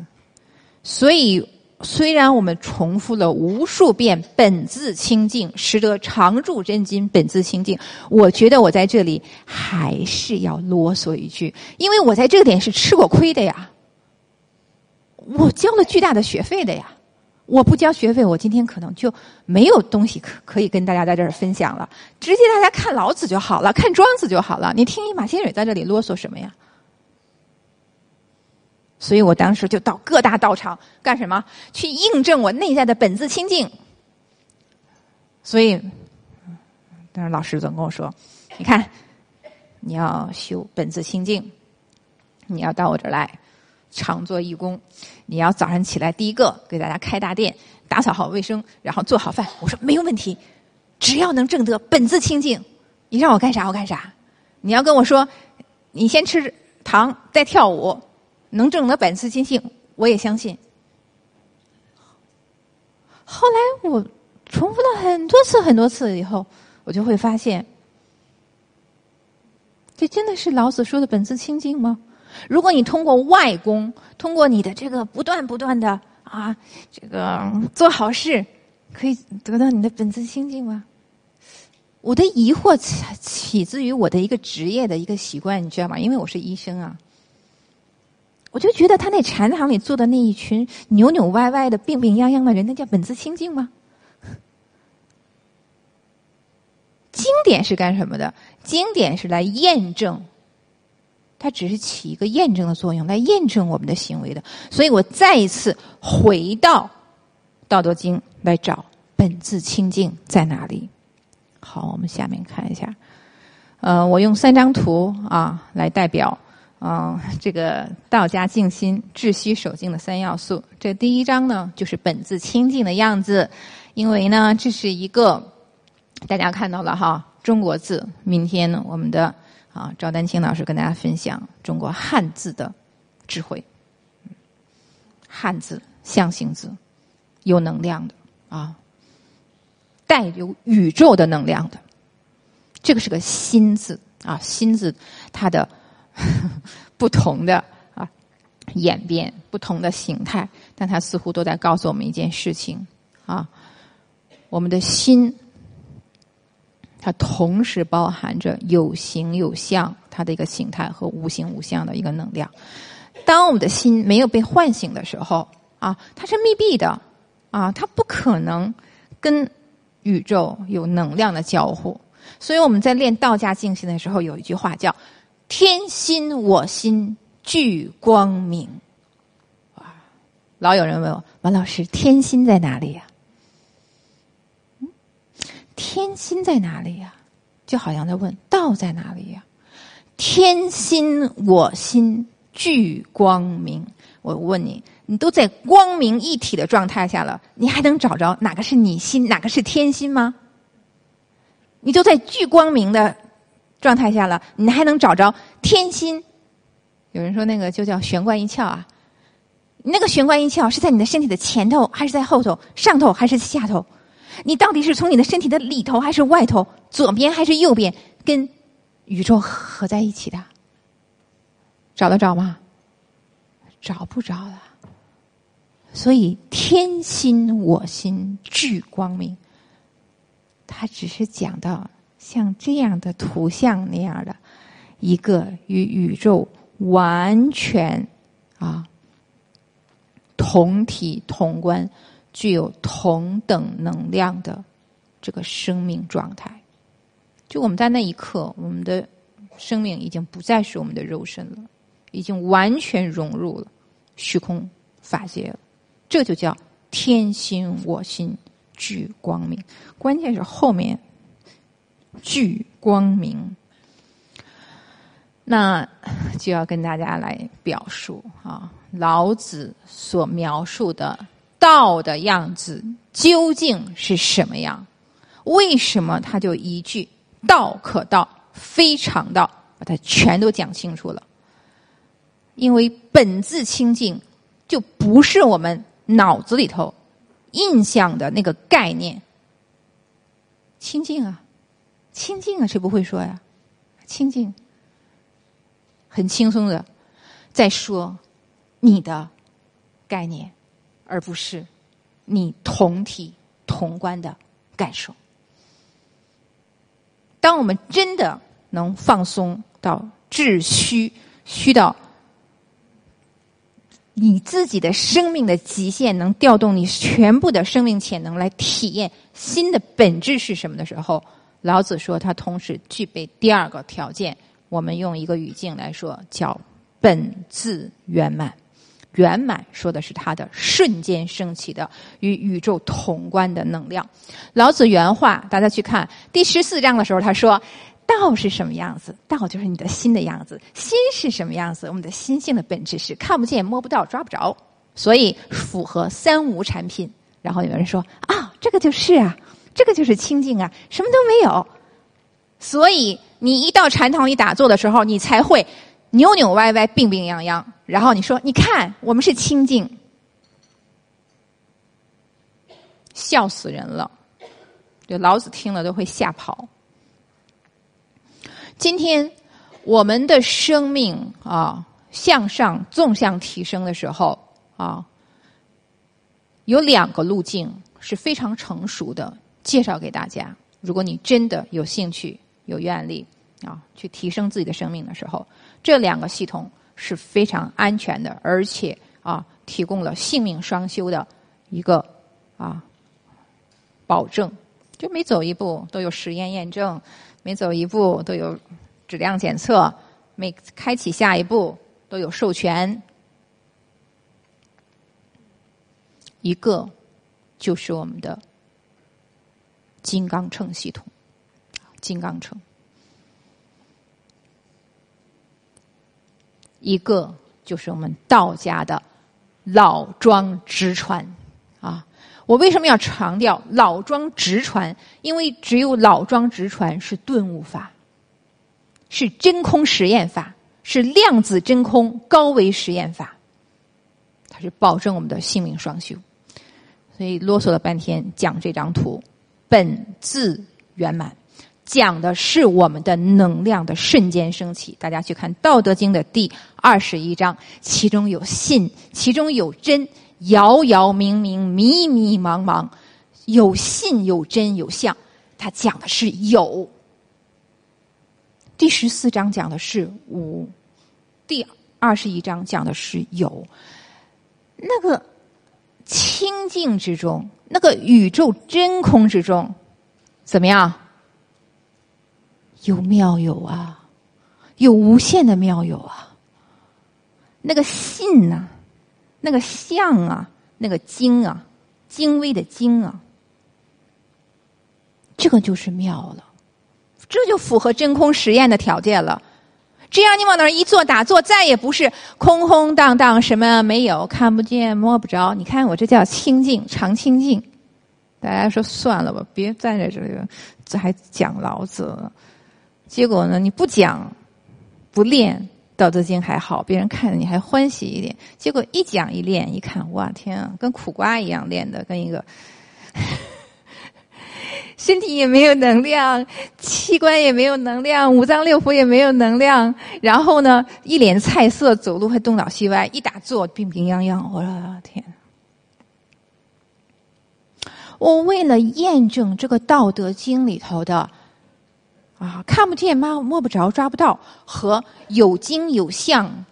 所以虽然我们重复了无数遍“本自清净，实得常住真经”，本自清净，我觉得我在这里还是要啰嗦一句，因为我在这个点是吃过亏的呀，我交了巨大的学费的呀，我不交学费，我今天可能就没有东西可可以跟大家在这儿分享了，直接大家看老子就好了，看庄子就好了，你听马先蕊在这里啰嗦什么呀？所以我当时就到各大道场干什么？去印证我内在的本自清净。所以，但是老师总跟我说：“你看，你要修本自清净，你要到我这儿来常做义工，你要早上起来第一个给大家开大殿，打扫好卫生，然后做好饭。”我说：“没有问题，只要能证得本自清净，你让我干啥我干啥。你要跟我说，你先吃糖再跳舞。”能证得本自清净，我也相信。后来我重复了很多次、很多次以后，我就会发现，这真的是老子说的本自清净吗？如果你通过外功，通过你的这个不断不断的啊，这个做好事，可以得到你的本自清净吗？我的疑惑起起自于我的一个职业的一个习惯，你知道吗？因为我是医生啊。我就觉得他那禅堂里坐的那一群扭扭歪歪的、病病殃殃的人，那叫本自清净吗？经典是干什么的？经典是来验证，它只是起一个验证的作用，来验证我们的行为的。所以我再一次回到《道德经》来找本自清净在哪里。好，我们下面看一下。呃，我用三张图啊来代表。嗯，这个道家静心、致虚守静的三要素。这第一章呢，就是本自清净的样子。因为呢，这是一个大家看到了哈，中国字。明天呢，我们的啊赵丹青老师跟大家分享中国汉字的智慧。汉字象形字，有能量的啊，带有宇宙的能量的。这个是个心字啊，心字它的。不同的啊演变，不同的形态，但它似乎都在告诉我们一件事情啊：我们的心，它同时包含着有形有相它的一个形态和无形无相的一个能量。当我们的心没有被唤醒的时候啊，它是密闭的啊，它不可能跟宇宙有能量的交互。所以我们在练道家静心的时候，有一句话叫。天心我心俱光明，哇！老有人问我，王老师，天心在哪里呀？天心在哪里呀？就好像在问道在哪里呀？天心我心俱光明。我问你，你都在光明一体的状态下了，你还能找着哪个是你心，哪个是天心吗？你都在聚光明的。状态下了，你还能找着天心？有人说那个就叫玄关一窍啊。那个玄关一窍是在你的身体的前头，还是在后头？上头还是下头？你到底是从你的身体的里头还是外头？左边还是右边？跟宇宙合在一起的？找得着吗？找不着了。所以天心我心俱光明，他只是讲到。像这样的图像那样的一个与宇宙完全啊同体同观、具有同等能量的这个生命状态。就我们在那一刻，我们的生命已经不再是我们的肉身了，已经完全融入了虚空法界了。这就叫天心我心俱光明。关键是后面聚光明。那就要跟大家来表述啊，老子所描述的道的样子究竟是什么样？为什么他就一句“道可道，非常道”把它全都讲清楚了？因为本自清净，就不是我们脑子里头印象的那个概念。清净啊，清净啊，谁不会说呀？清净。很轻松的在说你的概念，而不是你同体同观的感受。当我们真的能放松到至虚，虚到你自己的生命的极限，能调动你全部的生命潜能来体验新的本质是什么的时候，老子说他同时具备第二个条件。我们用一个语境来说，叫本自圆满。圆满说的是它的瞬间升起的与宇宙同观的能量。老子原话，大家去看第十四章的时候，他说：“道是什么样子？道就是你的心的样子。心是什么样子？我们的心性的本质是看不见、摸不到、抓不着，所以符合三无产品。”然后有人说：“啊，这个就是啊，这个就是清净啊，什么都没有。”所以。你一到禅堂里打坐的时候，你才会扭扭歪歪、病病殃殃。然后你说：“你看，我们是清净，笑死人了。”就老子听了都会吓跑。今天我们的生命啊，向上纵向提升的时候啊，有两个路径是非常成熟的，介绍给大家。如果你真的有兴趣、有愿力。啊，去提升自己的生命的时候，这两个系统是非常安全的，而且啊，提供了性命双修的一个啊保证。就每走一步都有实验验证，每走一步都有质量检测，每开启下一步都有授权。一个就是我们的金刚秤系统，金刚秤。一个就是我们道家的老庄直传啊！我为什么要强调老庄直传？因为只有老庄直传是顿悟法，是真空实验法，是量子真空高维实验法，它是保证我们的性命双修。所以啰嗦了半天讲这张图，本自圆满。讲的是我们的能量的瞬间升起。大家去看《道德经》的第二十一章，其中有信，其中有真，遥遥冥冥，迷迷茫茫，有信，有真，有相。它讲的是有。第十四章讲的是无，第二十一章讲的是有。那个清净之中，那个宇宙真空之中，怎么样？有妙有啊，有无限的妙有啊。那个信呐，那个相啊，那个精啊，精微的精啊，这个就是妙了。这就符合真空实验的条件了。只要你往那儿一坐打坐，再也不是空空荡荡，什么没有，看不见摸不着。你看我这叫清净，常清净。大家说算了吧，别站在这个，这还讲老子。结果呢？你不讲、不练《道德经》还好，别人看着你还欢喜一点。结果一讲一练，一看，哇天啊，跟苦瓜一样练的，跟一个身体也没有能量，器官也没有能量，五脏六腑也没有能量。然后呢，一脸菜色，走路还东倒西歪，一打坐病病殃殃。我的天！我为了验证这个《道德经》里头的。啊，看不见摸？摸不着，抓不到，和有经有相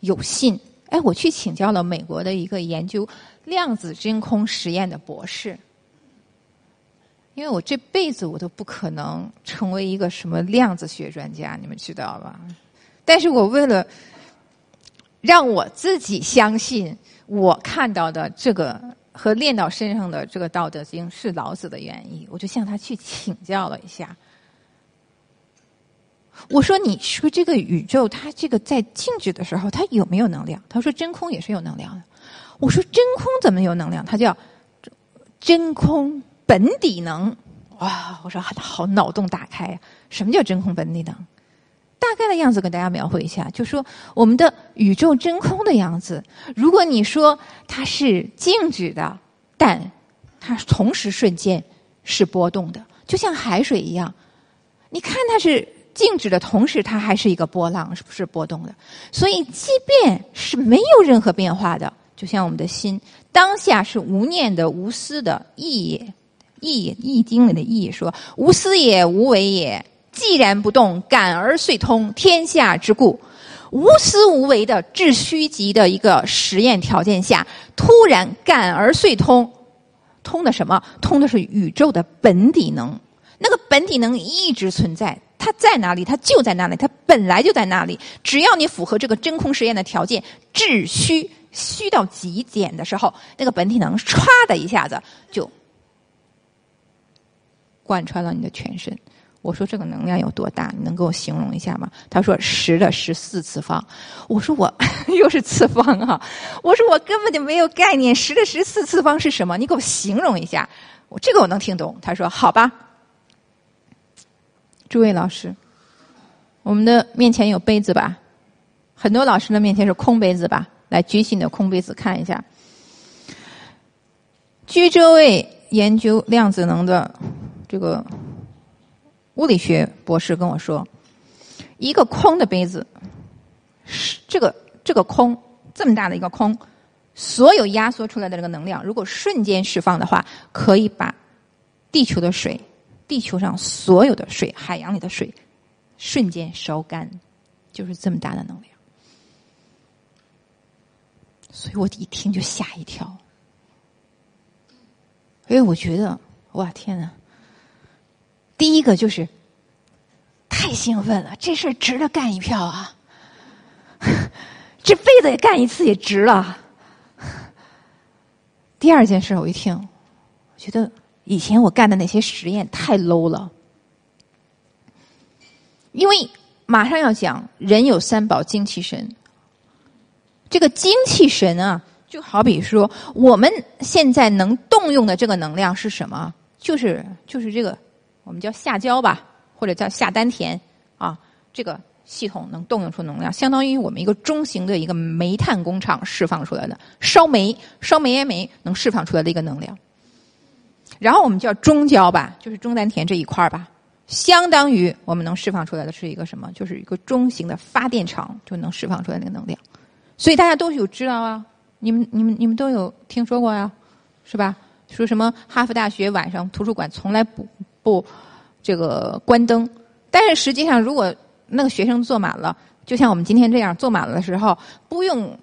有信。哎，我去请教了美国的一个研究量子真空实验的博士。因为我这辈子我都不可能成为一个什么量子学专家，你们知道吧？但是我为了让我自己相信，我看到的这个和练到身上的这个《道德经》是老子的原意，我就向他去请教了一下。我说：“你说这个宇宙，它这个在静止的时候，它有没有能量？”他说：“真空也是有能量的。”我说：“真空怎么有能量？它叫真空。”本底能，哇！我说好，脑洞大开呀！什么叫真空本底能？大概的样子跟大家描绘一下，就说我们的宇宙真空的样子。如果你说它是静止的，但它同时瞬间是波动的，就像海水一样。你看它是静止的同时，它还是一个波浪，是不是波动的？所以，即便是没有任何变化的，就像我们的心，当下是无念的、无私的意。易易经里的易说：“无私也，无为也。既然不动，感而遂通。天下之故，无私无为的至虚极的一个实验条件下，突然感而遂通，通的什么？通的是宇宙的本体能。那个本体能一直存在，它在哪里？它就在那里，它本来就在那里。只要你符合这个真空实验的条件，至虚虚到极点的时候，那个本体能唰的一下子就。”贯穿了你的全身。我说这个能量有多大？你能给我形容一下吗？他说十的十四次方。我说我 又是次方啊！我说我根本就没有概念，十的十四次方是什么？你给我形容一下。我这个我能听懂。他说好吧。诸位老师，我们的面前有杯子吧？很多老师的面前是空杯子吧？来举起你的空杯子看一下。据这位研究量子能的。这个物理学博士跟我说，一个空的杯子，是这个这个空这么大的一个空，所有压缩出来的这个能量，如果瞬间释放的话，可以把地球的水、地球上所有的水、海洋里的水瞬间烧干，就是这么大的能量。所以我一听就吓一跳，因为我觉得，哇，天呐！第一个就是太兴奋了，这事儿值得干一票啊！这辈子也干一次也值了。第二件事，我一听，我觉得以前我干的那些实验太 low 了，因为马上要讲人有三宝精气神，这个精气神啊，就好比说我们现在能动用的这个能量是什么？就是就是这个。我们叫下焦吧，或者叫下丹田啊，这个系统能动用出能量，相当于我们一个中型的一个煤炭工厂释放出来的烧煤、烧煤烟煤能释放出来的一个能量。然后我们叫中焦吧，就是中丹田这一块吧，相当于我们能释放出来的是一个什么？就是一个中型的发电厂就能释放出来那个能量。所以大家都有知道啊，你们、你们、你们都有听说过呀，是吧？说什么哈佛大学晚上图书馆从来不。不，这个关灯。但是实际上，如果那个学生坐满了，就像我们今天这样坐满了的时候，不用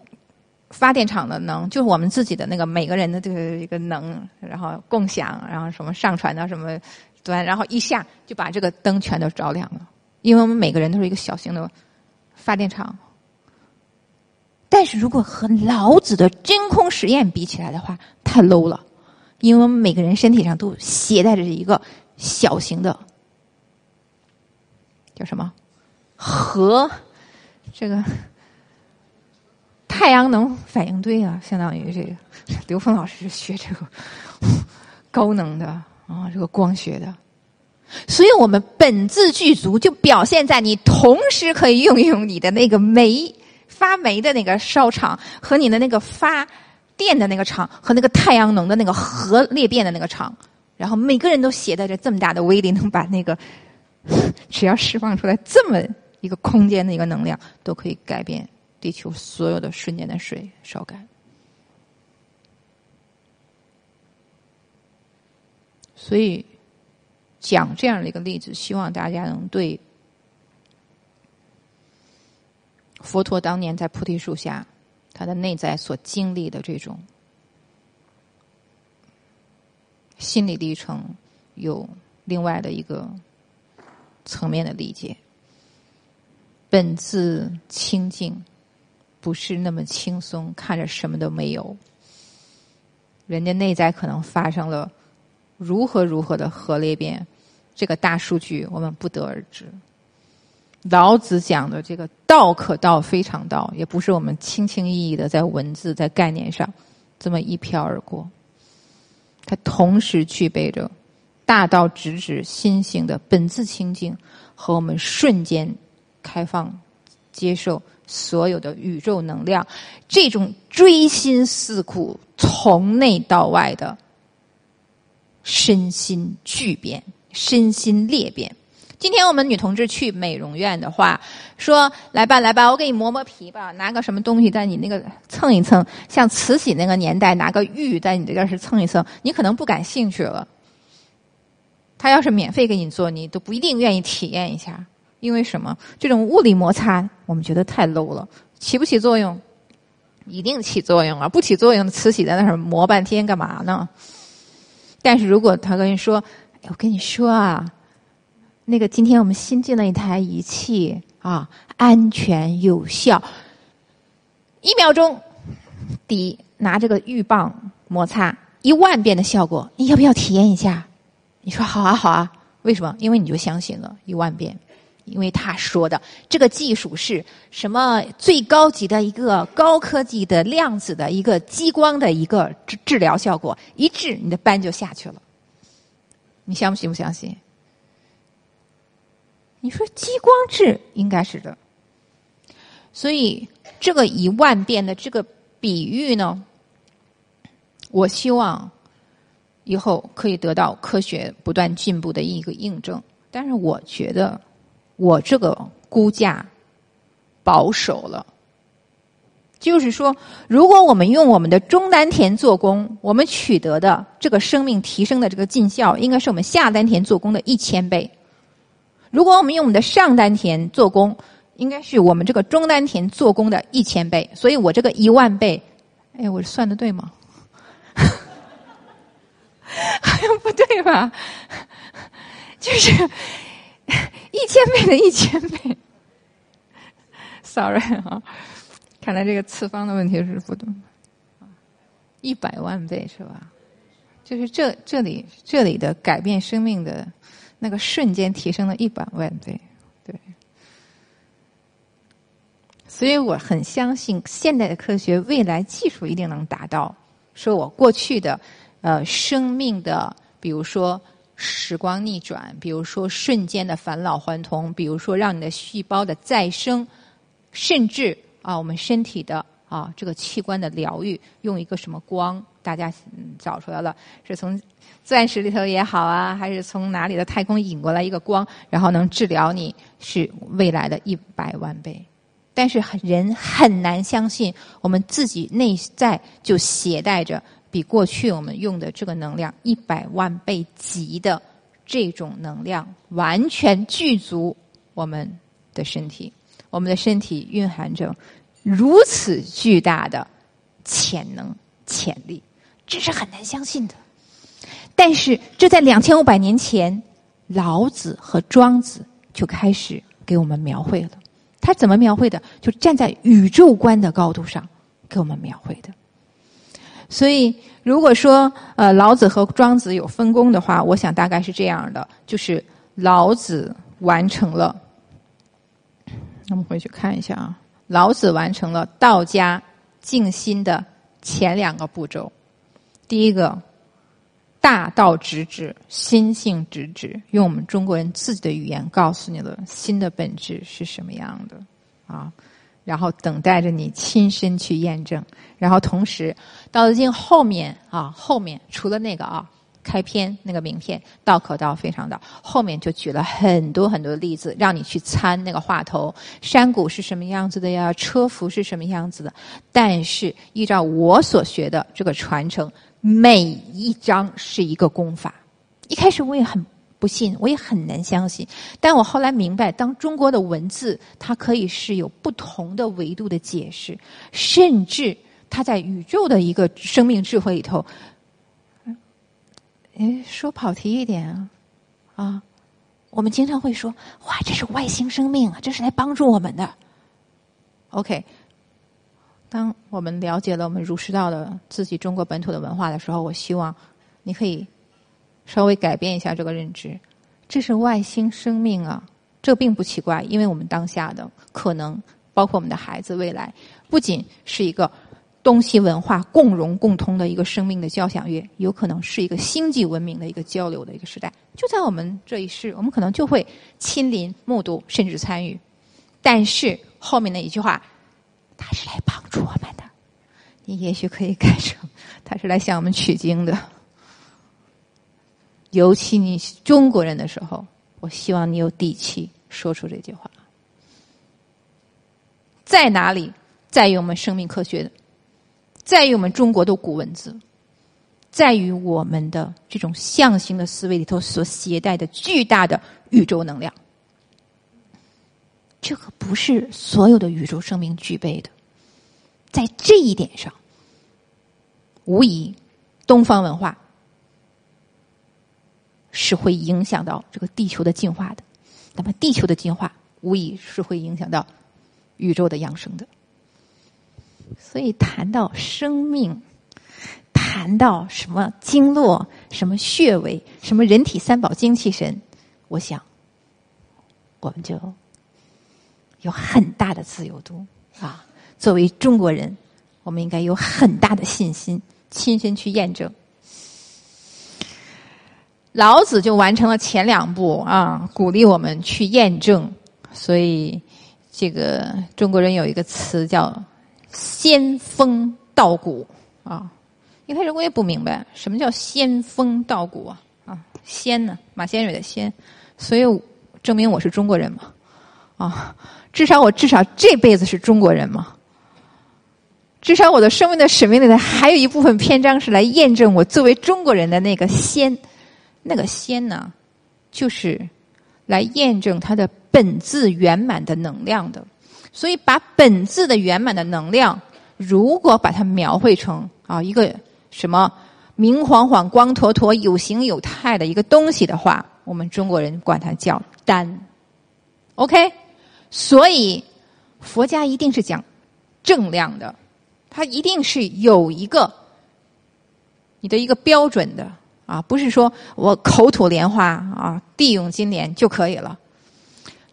发电厂的能，就是我们自己的那个每个人的这个一个能，然后共享，然后什么上传到什么端，然后一下就把这个灯全都照亮了。因为我们每个人都是一个小型的发电厂。但是如果和老子的真空实验比起来的话，太 low 了，因为我们每个人身体上都携带着一个。小型的叫什么？核这个太阳能反应堆啊，相当于这个刘峰老师学这个高能的啊，这个光学的。所以我们本自具足，就表现在你同时可以用用你的那个煤发煤的那个烧厂和你的那个发电的那个厂和那个太阳能的那个核裂变的那个厂。然后每个人都携带着这么大的威力，能把那个 只要释放出来这么一个空间的一个能量，都可以改变地球所有的瞬间的水烧干。所以讲这样的一个例子，希望大家能对佛陀当年在菩提树下他的内在所经历的这种。心理历程有另外的一个层面的理解。本自清净，不是那么轻松，看着什么都没有。人家内在可能发生了如何如何的核裂变，这个大数据我们不得而知。老子讲的这个道可道非常道，也不是我们轻轻易易的在文字在概念上这么一飘而过。它同时具备着大道直指心性的本自清净，和我们瞬间开放接受所有的宇宙能量，这种锥心似苦、从内到外的身心巨变、身心裂变。今天我们女同志去美容院的话，说来吧来吧，我给你磨磨皮吧，拿个什么东西在你那个蹭一蹭，像慈禧那个年代拿个玉在你这个是蹭一蹭，你可能不感兴趣了。他要是免费给你做，你都不一定愿意体验一下，因为什么？这种物理摩擦我们觉得太 low 了，起不起作用？一定起作用啊！不起作用，慈禧在那儿磨半天干嘛呢？但是如果他跟你说，哎我跟你说啊。那个，今天我们新进了一台仪器啊，安全有效，一秒钟，底拿这个浴棒摩擦一万遍的效果，你要不要体验一下？你说好啊，好啊，为什么？因为你就相信了一万遍，因为他说的这个技术是什么最高级的一个高科技的量子的一个激光的一个治治疗效果，一治你的斑就下去了，你相不信？不相信？你说激光治应该是的，所以这个一万遍的这个比喻呢，我希望以后可以得到科学不断进步的一个印证。但是我觉得我这个估价保守了，就是说，如果我们用我们的中丹田做功，我们取得的这个生命提升的这个尽效，应该是我们下丹田做功的一千倍。如果我们用我们的上丹田做功，应该是我们这个中丹田做功的一千倍。所以我这个一万倍，哎，我算的对吗？好像不对吧？就是一千倍的一千倍。Sorry 啊，看来这个次方的问题是不对。一百万倍是吧？就是这这里这里的改变生命的。那个瞬间提升了一百万倍，对，所以我很相信现代的科学，未来技术一定能达到。说我过去的呃生命的，比如说时光逆转，比如说瞬间的返老还童，比如说让你的细胞的再生，甚至啊我们身体的啊这个器官的疗愈，用一个什么光，大家找出来了，是从。钻石里头也好啊，还是从哪里的太空引过来一个光，然后能治疗你，是未来的一百万倍。但是人很难相信，我们自己内在就携带着比过去我们用的这个能量一百万倍级的这种能量，完全具足我们的身体。我们的身体蕴含着如此巨大的潜能潜力，这是很难相信的。但是，这在两千五百年前，老子和庄子就开始给我们描绘了。他怎么描绘的？就站在宇宙观的高度上给我们描绘的。所以，如果说呃老子和庄子有分工的话，我想大概是这样的：就是老子完成了，我们回去看一下啊，老子完成了道家静心的前两个步骤，第一个。大道直指，心性直指，用我们中国人自己的语言告诉你了心的本质是什么样的啊，然后等待着你亲身去验证。然后同时，道德经后面啊，后面除了那个啊，开篇那个名片“道可道，非常道”，后面就举了很多很多例子，让你去参那个话头。山谷是什么样子的呀？车服是什么样子的？但是依照我所学的这个传承。每一章是一个功法，一开始我也很不信，我也很难相信。但我后来明白，当中国的文字，它可以是有不同的维度的解释，甚至它在宇宙的一个生命智慧里头，哎，说跑题一点啊，啊，我们经常会说，哇，这是外星生命啊，这是来帮助我们的。OK，当我们了解了我们儒释道的自己中国本土的文化的时候，我希望你可以稍微改变一下这个认知，这是外星生命啊，这并不奇怪，因为我们当下的可能包括我们的孩子未来，不仅是一个。东西文化共融共通的一个生命的交响乐，有可能是一个星际文明的一个交流的一个时代。就在我们这一世，我们可能就会亲临目睹，甚至参与。但是后面的一句话，他是来帮助我们的，你也许可以改成他是来向我们取经的。尤其你中国人的时候，我希望你有底气说出这句话。在哪里，在于我们生命科学的。在于我们中国的古文字，在于我们的这种象形的思维里头所携带的巨大的宇宙能量，这个不是所有的宇宙生命具备的。在这一点上，无疑东方文化是会影响到这个地球的进化的。那么，地球的进化无疑是会影响到宇宙的养生的。所以谈到生命，谈到什么经络、什么穴位、什么人体三宝精气神，我想，我们就有很大的自由度啊！作为中国人，我们应该有很大的信心，亲身去验证。老子就完成了前两步啊，鼓励我们去验证。所以，这个中国人有一个词叫。仙风道骨啊！一开始我也不明白什么叫仙风道骨啊啊！仙呢？马先蕊的仙，所以证明我是中国人嘛啊！至少我至少这辈子是中国人嘛！至少我的生命的使命里头还有一部分篇章是来验证我作为中国人的那个仙，那个仙呢，就是来验证它的本自圆满的能量的。所以，把本质的圆满的能量，如果把它描绘成啊一个什么明晃晃、光坨坨、有形有态的一个东西的话，我们中国人管它叫丹。OK，所以佛家一定是讲正量的，它一定是有一个你的一个标准的啊，不是说我口吐莲花啊、地涌金莲就可以了。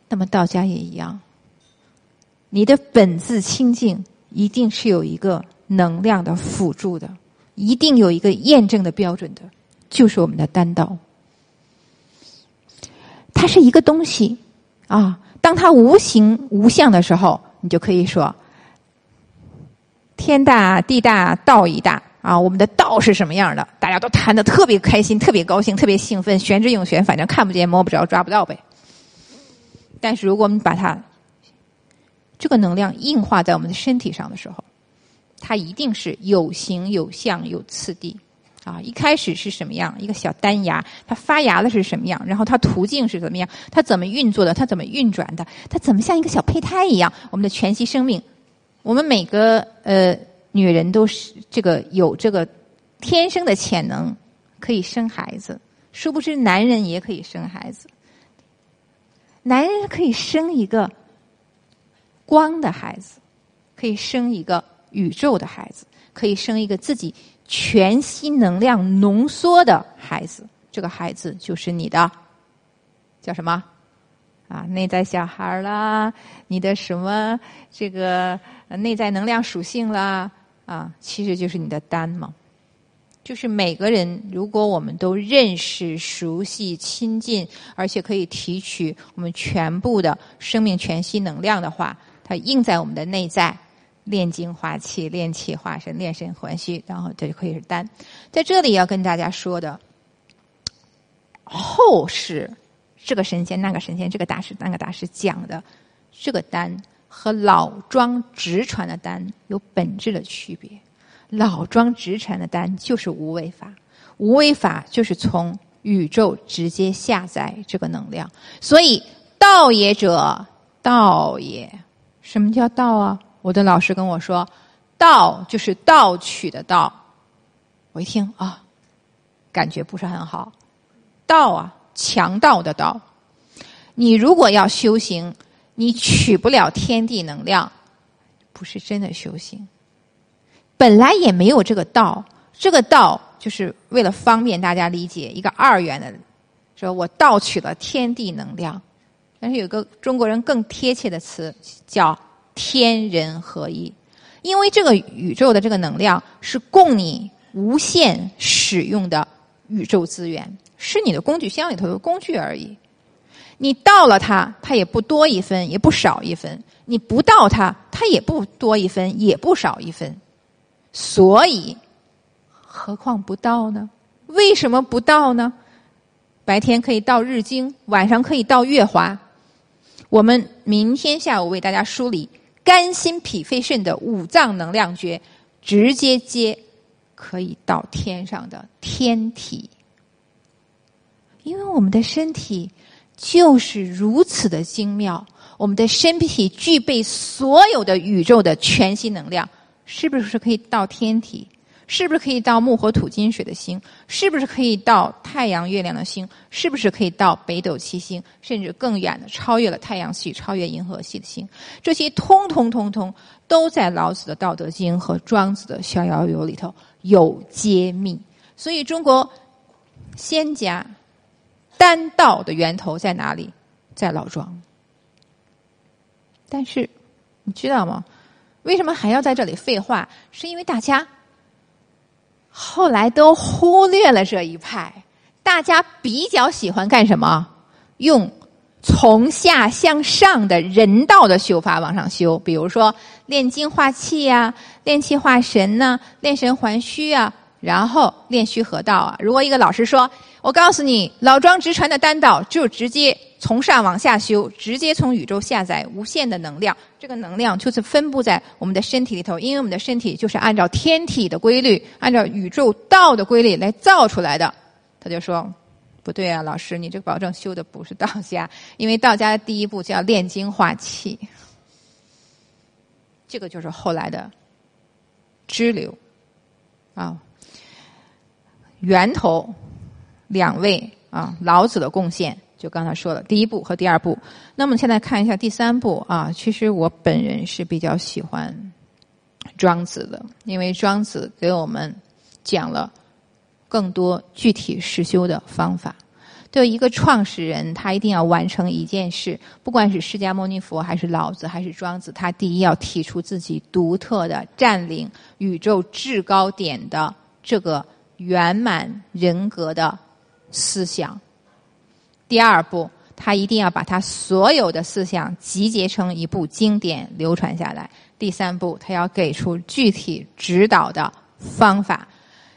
那么道家也一样。你的本自清净，一定是有一个能量的辅助的，一定有一个验证的标准的，就是我们的丹道。它是一个东西啊，当它无形无相的时候，你就可以说天大地大道一大啊。我们的道是什么样的？大家都谈的特别开心，特别高兴，特别兴奋，玄之又玄，反正看不见摸不着抓不到呗。但是如果我们把它这个能量硬化在我们的身体上的时候，它一定是有形有相有次第啊！一开始是什么样？一个小单芽，它发芽的是什么样？然后它途径是怎么样？它怎么运作的？它怎么运转的？它怎么像一个小胚胎一样？我们的全息生命，我们每个呃女人都是这个有这个天生的潜能，可以生孩子。殊不知，男人也可以生孩子，男人可以生一个。光的孩子可以生一个宇宙的孩子，可以生一个自己全息能量浓缩的孩子。这个孩子就是你的，叫什么？啊，内在小孩啦，你的什么这个内在能量属性啦？啊，其实就是你的丹嘛。就是每个人，如果我们都认识、熟悉、亲近，而且可以提取我们全部的生命全息能量的话。它印在我们的内在，炼精化气，炼气化神，炼神还虚，然后这就可以是丹。在这里要跟大家说的，后世这个神仙、那个神仙、这个大师、那个大师讲的这个丹，和老庄直传的丹有本质的区别。老庄直传的丹就是无为法，无为法就是从宇宙直接下载这个能量。所以道也者，道也。什么叫道啊？我的老师跟我说，道就是盗取的道。我一听啊，感觉不是很好。道啊，强盗的道。你如果要修行，你取不了天地能量，不是真的修行。本来也没有这个道，这个道就是为了方便大家理解，一个二元的，说我盗取了天地能量。但是有个中国人更贴切的词叫天人合一，因为这个宇宙的这个能量是供你无限使用的宇宙资源，是你的工具箱里头的工具而已。你到了它，它也不多一分，也不少一分；你不到它，它也不多一分，也不少一分。所以，何况不到呢？为什么不到呢？白天可以到日经，晚上可以到月华。我们明天下午为大家梳理肝、心、脾、肺、肾的五脏能量诀，直接接可以到天上的天体，因为我们的身体。就是如此的精妙，我们的身体具备所有的宇宙的全息能量，是不是可以到天体？是不是可以到木火土金水的星？是不是可以到太阳、月亮的星？是不是可以到北斗七星？甚至更远的，超越了太阳系、超越银河系的星？这些通通通通都在老子的《道德经》和庄子的《逍遥游》里头有揭秘。所以，中国仙家。丹道的源头在哪里？在老庄。但是你知道吗？为什么还要在这里废话？是因为大家后来都忽略了这一派。大家比较喜欢干什么？用从下向上的人道的修法往上修，比如说炼精化气呀，炼气化神呐，炼神还虚啊。然后炼虚合道啊！如果一个老师说：“我告诉你，老庄直传的丹道就直接从上往下修，直接从宇宙下载无限的能量，这个能量就是分布在我们的身体里头，因为我们的身体就是按照天体的规律，按照宇宙道的规律来造出来的。”他就说：“不对啊，老师，你这个保证修的不是道家，因为道家的第一步叫炼精化气，这个就是后来的支流啊。”源头，两位啊，老子的贡献就刚才说了，第一步和第二步。那么现在看一下第三步啊，其实我本人是比较喜欢庄子的，因为庄子给我们讲了更多具体实修的方法。对一个创始人，他一定要完成一件事，不管是释迦牟尼佛还是老子还是庄子，他第一要提出自己独特的占领宇宙制高点的这个。圆满人格的思想。第二步，他一定要把他所有的思想集结成一部经典流传下来。第三步，他要给出具体指导的方法。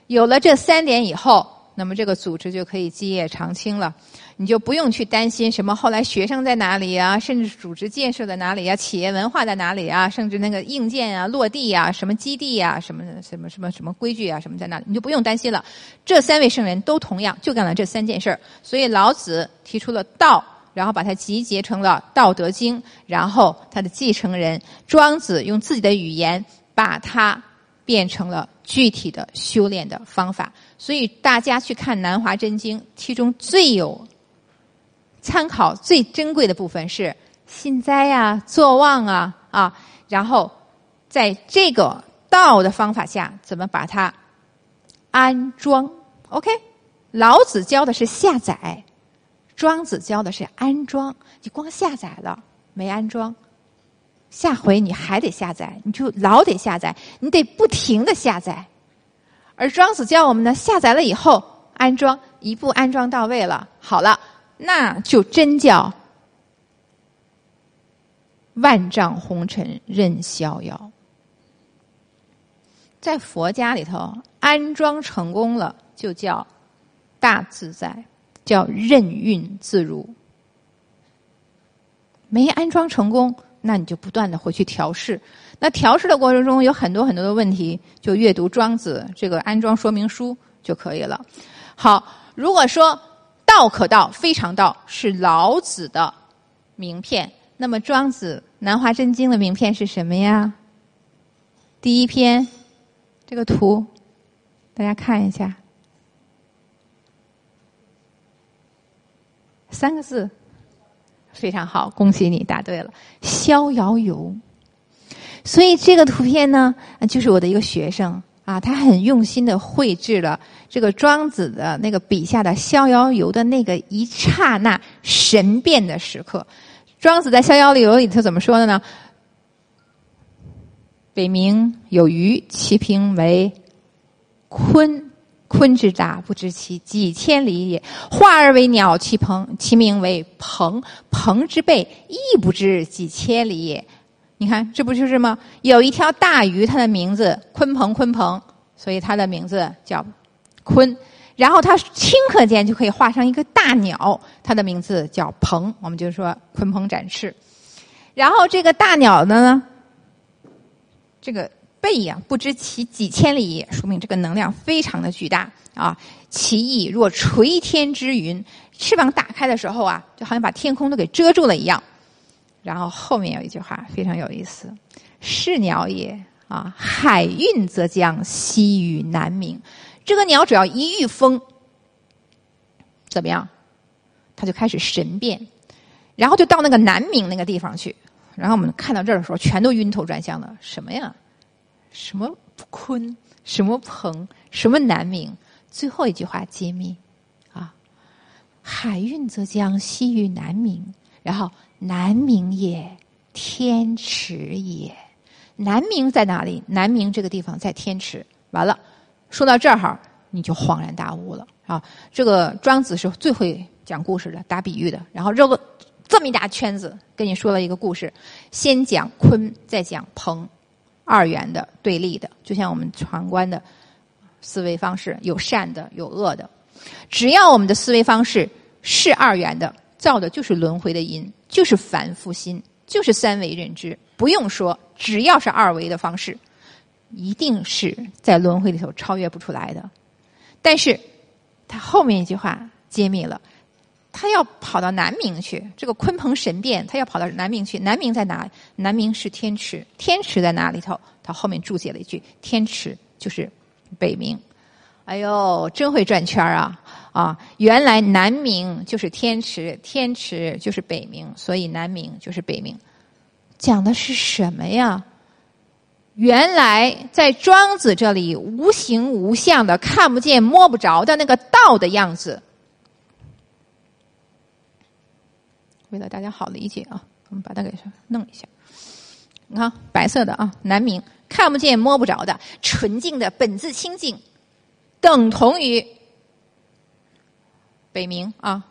有了这三点以后。那么这个组织就可以基业长青了，你就不用去担心什么后来学生在哪里啊，甚至组织建设在哪里啊，企业文化在哪里啊，甚至那个硬件啊、落地啊、什么基地啊、什么什么什么什么规矩啊、什么在哪里，你就不用担心了。这三位圣人都同样就干了这三件事儿，所以老子提出了道，然后把它集结成了《道德经》，然后他的继承人庄子用自己的语言把它变成了具体的修炼的方法。所以大家去看《南华真经》，其中最有参考、最珍贵的部分是信哉啊、坐忘啊啊，然后在这个道的方法下，怎么把它安装？OK，老子教的是下载，庄子教的是安装。你光下载了没安装，下回你还得下载，你就老得下载，你得不停的下载。而庄子教我们呢，下载了以后安装，一步安装到位了，好了，那就真叫万丈红尘任逍遥。在佛家里头，安装成功了，就叫大自在，叫任运自如；没安装成功，那你就不断的回去调试。那调试的过程中有很多很多的问题，就阅读庄子这个安装说明书就可以了。好，如果说道可道非常道是老子的名片，那么庄子《南华真经》的名片是什么呀？第一篇，这个图，大家看一下。三个字，非常好，恭喜你答对了，逍遥游。所以这个图片呢，就是我的一个学生啊，他很用心的绘制了这个庄子的那个笔下的逍遥游的那个一刹那神变的时刻。庄子在《逍遥游》里头怎么说的呢？北冥有鱼，其名为鲲。鲲之大，不知其几千里也。化而为鸟，其鹏，其名为鹏。鹏之背，亦不知几千里也。你看，这不就是吗？有一条大鱼，它的名字鲲鹏，鲲鹏，所以它的名字叫鲲。然后它顷刻间就可以画上一个大鸟，它的名字叫鹏。我们就说鲲鹏展翅。然后这个大鸟的呢，这个。背呀，不知其几千里，说明这个能量非常的巨大啊！其翼若垂天之云，翅膀打开的时候啊，就好像把天空都给遮住了一样。然后后面有一句话非常有意思：“是鸟也啊，海运则将，西于南冥。”这个鸟只要一遇风，怎么样？它就开始神变，然后就到那个南冥那个地方去。然后我们看到这儿的时候，全都晕头转向的，什么呀？什么鲲，什么鹏，什么南冥？最后一句话揭秘啊！海运则将，西于南冥。然后南冥也，天池也。南冥在哪里？南冥这个地方在天池。完了，说到这儿哈，你就恍然大悟了啊！这个庄子是最会讲故事的，打比喻的。然后绕了这么一大圈子，跟你说了一个故事，先讲鲲，再讲鹏。二元的对立的，就像我们传观的思维方式，有善的，有恶的。只要我们的思维方式是二元的，造的就是轮回的因，就是凡夫心，就是三维认知。不用说，只要是二维的方式，一定是在轮回里头超越不出来的。但是，他后面一句话揭秘了。他要跑到南冥去，这个鲲鹏神变，他要跑到南冥去。南冥在哪？南冥是天池，天池在哪里头？他后面注解了一句：天池就是北冥。哎呦，真会转圈啊！啊，原来南冥就是天池，天池就是北冥，所以南冥就是北冥。讲的是什么呀？原来在庄子这里，无形无相的、看不见摸不着的那个道的样子。为了大家好理解啊，我们把它给弄一下。你看，白色的啊，南冥看不见摸不着的纯净的本自清净，等同于北冥啊，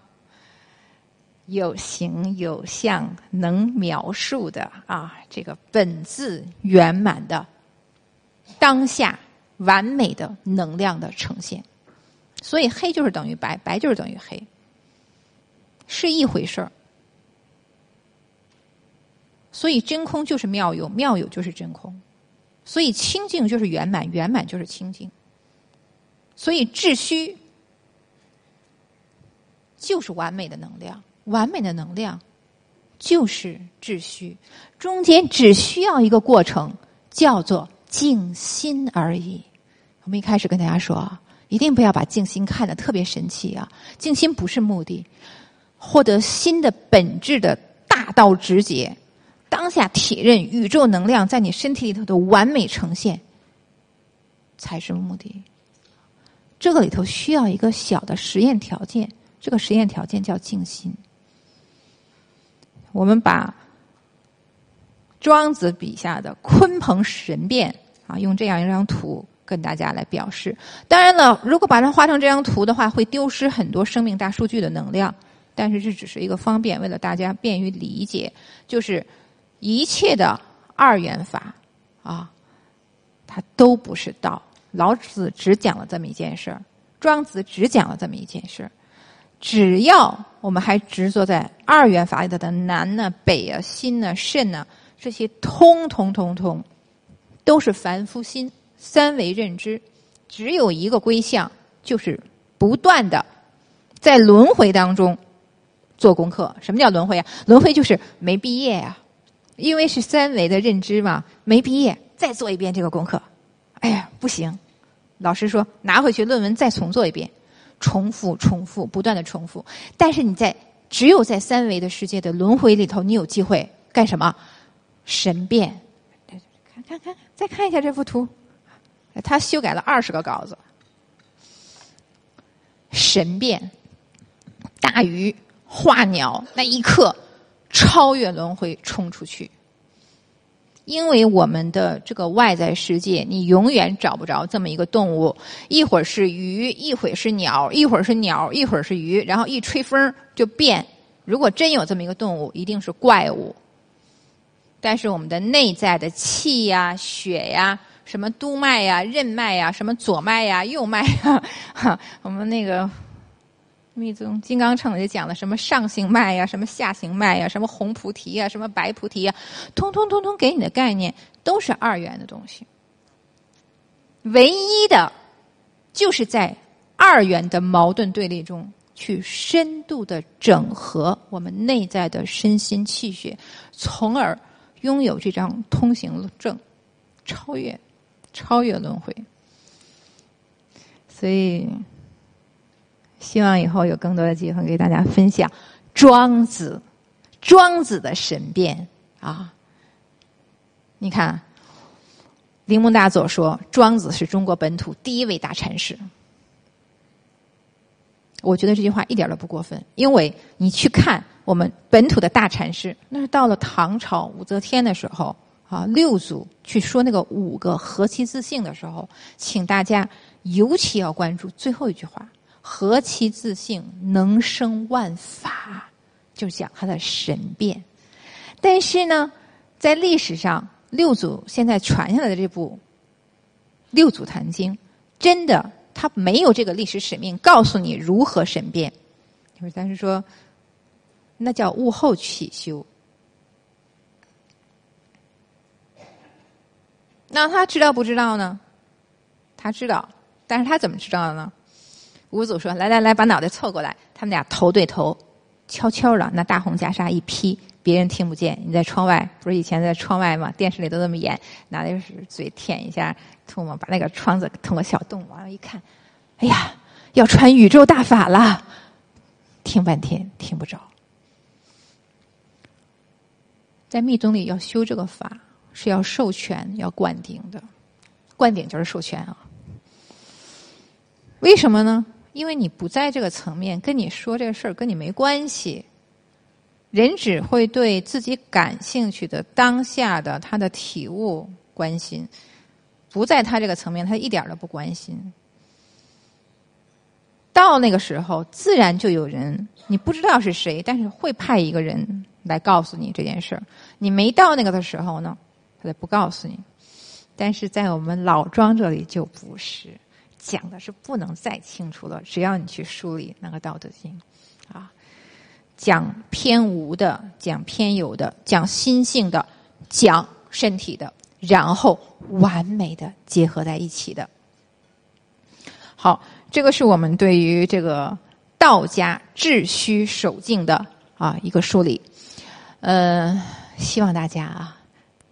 有形有相能描述的啊，这个本自圆满的当下完美的能量的呈现。所以黑就是等于白，白就是等于黑，是一回事儿。所以真空就是妙有，妙有就是真空；所以清净就是圆满，圆满就是清净；所以秩虚就是完美的能量，完美的能量就是秩虚。中间只需要一个过程，叫做静心而已。我们一开始跟大家说啊，一定不要把静心看得特别神奇啊！静心不是目的，获得心的本质的大道直觉。当下体认宇宙能量在你身体里头的完美呈现，才是目的。这个里头需要一个小的实验条件，这个实验条件叫静心。我们把庄子笔下的鲲鹏神变啊，用这样一张图跟大家来表示。当然了，如果把它画成这张图的话，会丢失很多生命大数据的能量。但是这只是一个方便，为了大家便于理解，就是。一切的二元法啊，它都不是道。老子只讲了这么一件事儿，庄子只讲了这么一件事儿。只要我们还执着在二元法里头的南呢、北啊、心呢、肾呢，这些通通通通都是凡夫心、三维认知。只有一个归向，就是不断的在轮回当中做功课。什么叫轮回啊？轮回就是没毕业呀。因为是三维的认知嘛，没毕业，再做一遍这个功课，哎呀，不行！老师说拿回去论文再重做一遍，重复、重复、不断的重复。但是你在只有在三维的世界的轮回里头，你有机会干什么？神变。看看看，再看一下这幅图，他修改了二十个稿子。神变，大鱼化鸟，那一刻超越轮回，冲出去。因为我们的这个外在世界，你永远找不着这么一个动物，一会儿是鱼，一会儿是鸟，一会儿是鸟，一会儿是鱼，然后一吹风就变。如果真有这么一个动物，一定是怪物。但是我们的内在的气呀、血呀、什么督脉呀、任脉呀、什么左脉呀、右脉呀，哈，我们那个。密宗金刚乘也讲了什么上行脉呀，什么下行脉呀，什么红菩提呀，什么白菩提呀，通通通通给你的概念都是二元的东西。唯一的，就是在二元的矛盾对立中，去深度的整合我们内在的身心气血，从而拥有这张通行证，超越，超越轮回。所以。希望以后有更多的机会给大家分享庄子，庄子的神变啊！你看，铃木大佐说庄子是中国本土第一位大禅师，我觉得这句话一点都不过分，因为你去看我们本土的大禅师，那是到了唐朝武则天的时候啊，六祖去说那个五个何其自性的时候，请大家尤其要关注最后一句话。何其自性，能生万法，就讲他的神变。但是呢，在历史上，六祖现在传下来的这部《六祖坛经》，真的他没有这个历史使命告诉你如何神变。但是说，那叫物后起修。那他知道不知道呢？他知道，但是他怎么知道的呢？五祖说：“来来来，把脑袋凑过来。”他们俩头对头，悄悄的拿大红袈裟一披，别人听不见。你在窗外，不是以前在窗外吗？电视里都那么演，拿的是嘴舔一下唾沫，把那个窗子捅个小洞，完了，一看，哎呀，要传宇宙大法了！听半天听不着。在密宗里要修这个法，是要授权、要灌顶的，灌顶就是授权啊。为什么呢？因为你不在这个层面，跟你说这个事儿跟你没关系。人只会对自己感兴趣的当下的他的体悟关心，不在他这个层面，他一点都不关心。到那个时候，自然就有人你不知道是谁，但是会派一个人来告诉你这件事儿。你没到那个的时候呢，他就不告诉你。但是在我们老庄这里就不是。讲的是不能再清楚了，只要你去梳理那个《道德经》，啊，讲偏无的，讲偏有的，讲心性的，讲身体的，然后完美的结合在一起的。好，这个是我们对于这个道家治虚守静的啊一个梳理。呃，希望大家啊，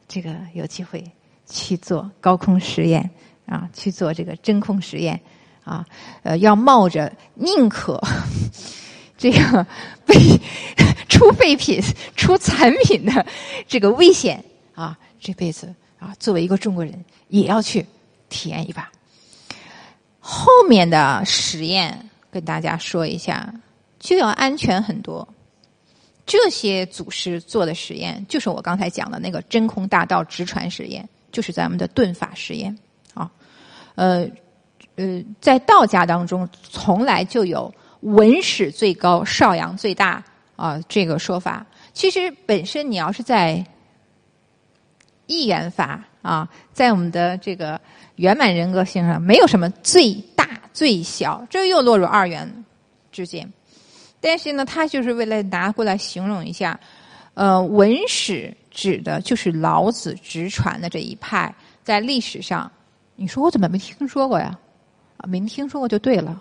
这个有机会去做高空实验。啊，去做这个真空实验，啊，呃，要冒着宁可这个被出废品、出残品的这个危险啊，这辈子啊，作为一个中国人，也要去体验一把。后面的实验跟大家说一下，就要安全很多。这些祖师做的实验，就是我刚才讲的那个真空大道直传实验，就是咱们的顿法实验。啊呃，呃，在道家当中，从来就有文史最高，少阳最大啊这个说法。其实本身你要是在一元法啊，在我们的这个圆满人格性上，没有什么最大最小，这又落入二元之间。但是呢，他就是为了拿过来形容一下，呃，文史指的就是老子直传的这一派，在历史上。你说我怎么没听说过呀？啊，没听说过就对了，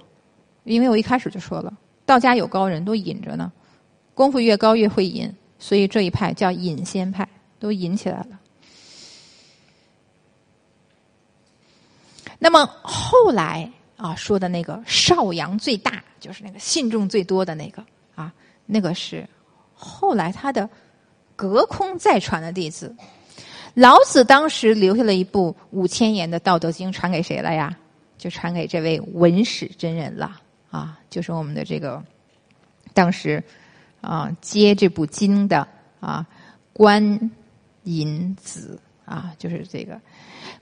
因为我一开始就说了，道家有高人都引着呢，功夫越高越会引，所以这一派叫引仙派，都引起来了。那么后来啊说的那个少阳最大，就是那个信众最多的那个啊，那个是后来他的隔空再传的弟子。老子当时留下了一部五千言的《道德经》，传给谁了呀？就传给这位文史真人了啊，就是我们的这个当时啊接这部经的啊观音子啊，就是这个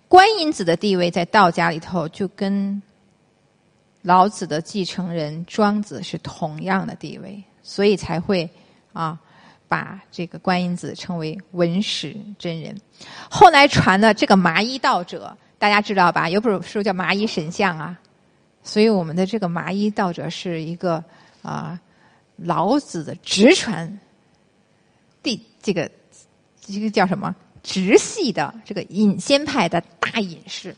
观音子的地位在道家里头就跟老子的继承人庄子是同样的地位，所以才会啊。把这个观音子称为文史真人，后来传的这个麻衣道者，大家知道吧？有本书叫《麻衣神相》啊，所以我们的这个麻衣道者是一个啊老子的直传，第这个这个叫什么直系的这个隐仙派的大隐士，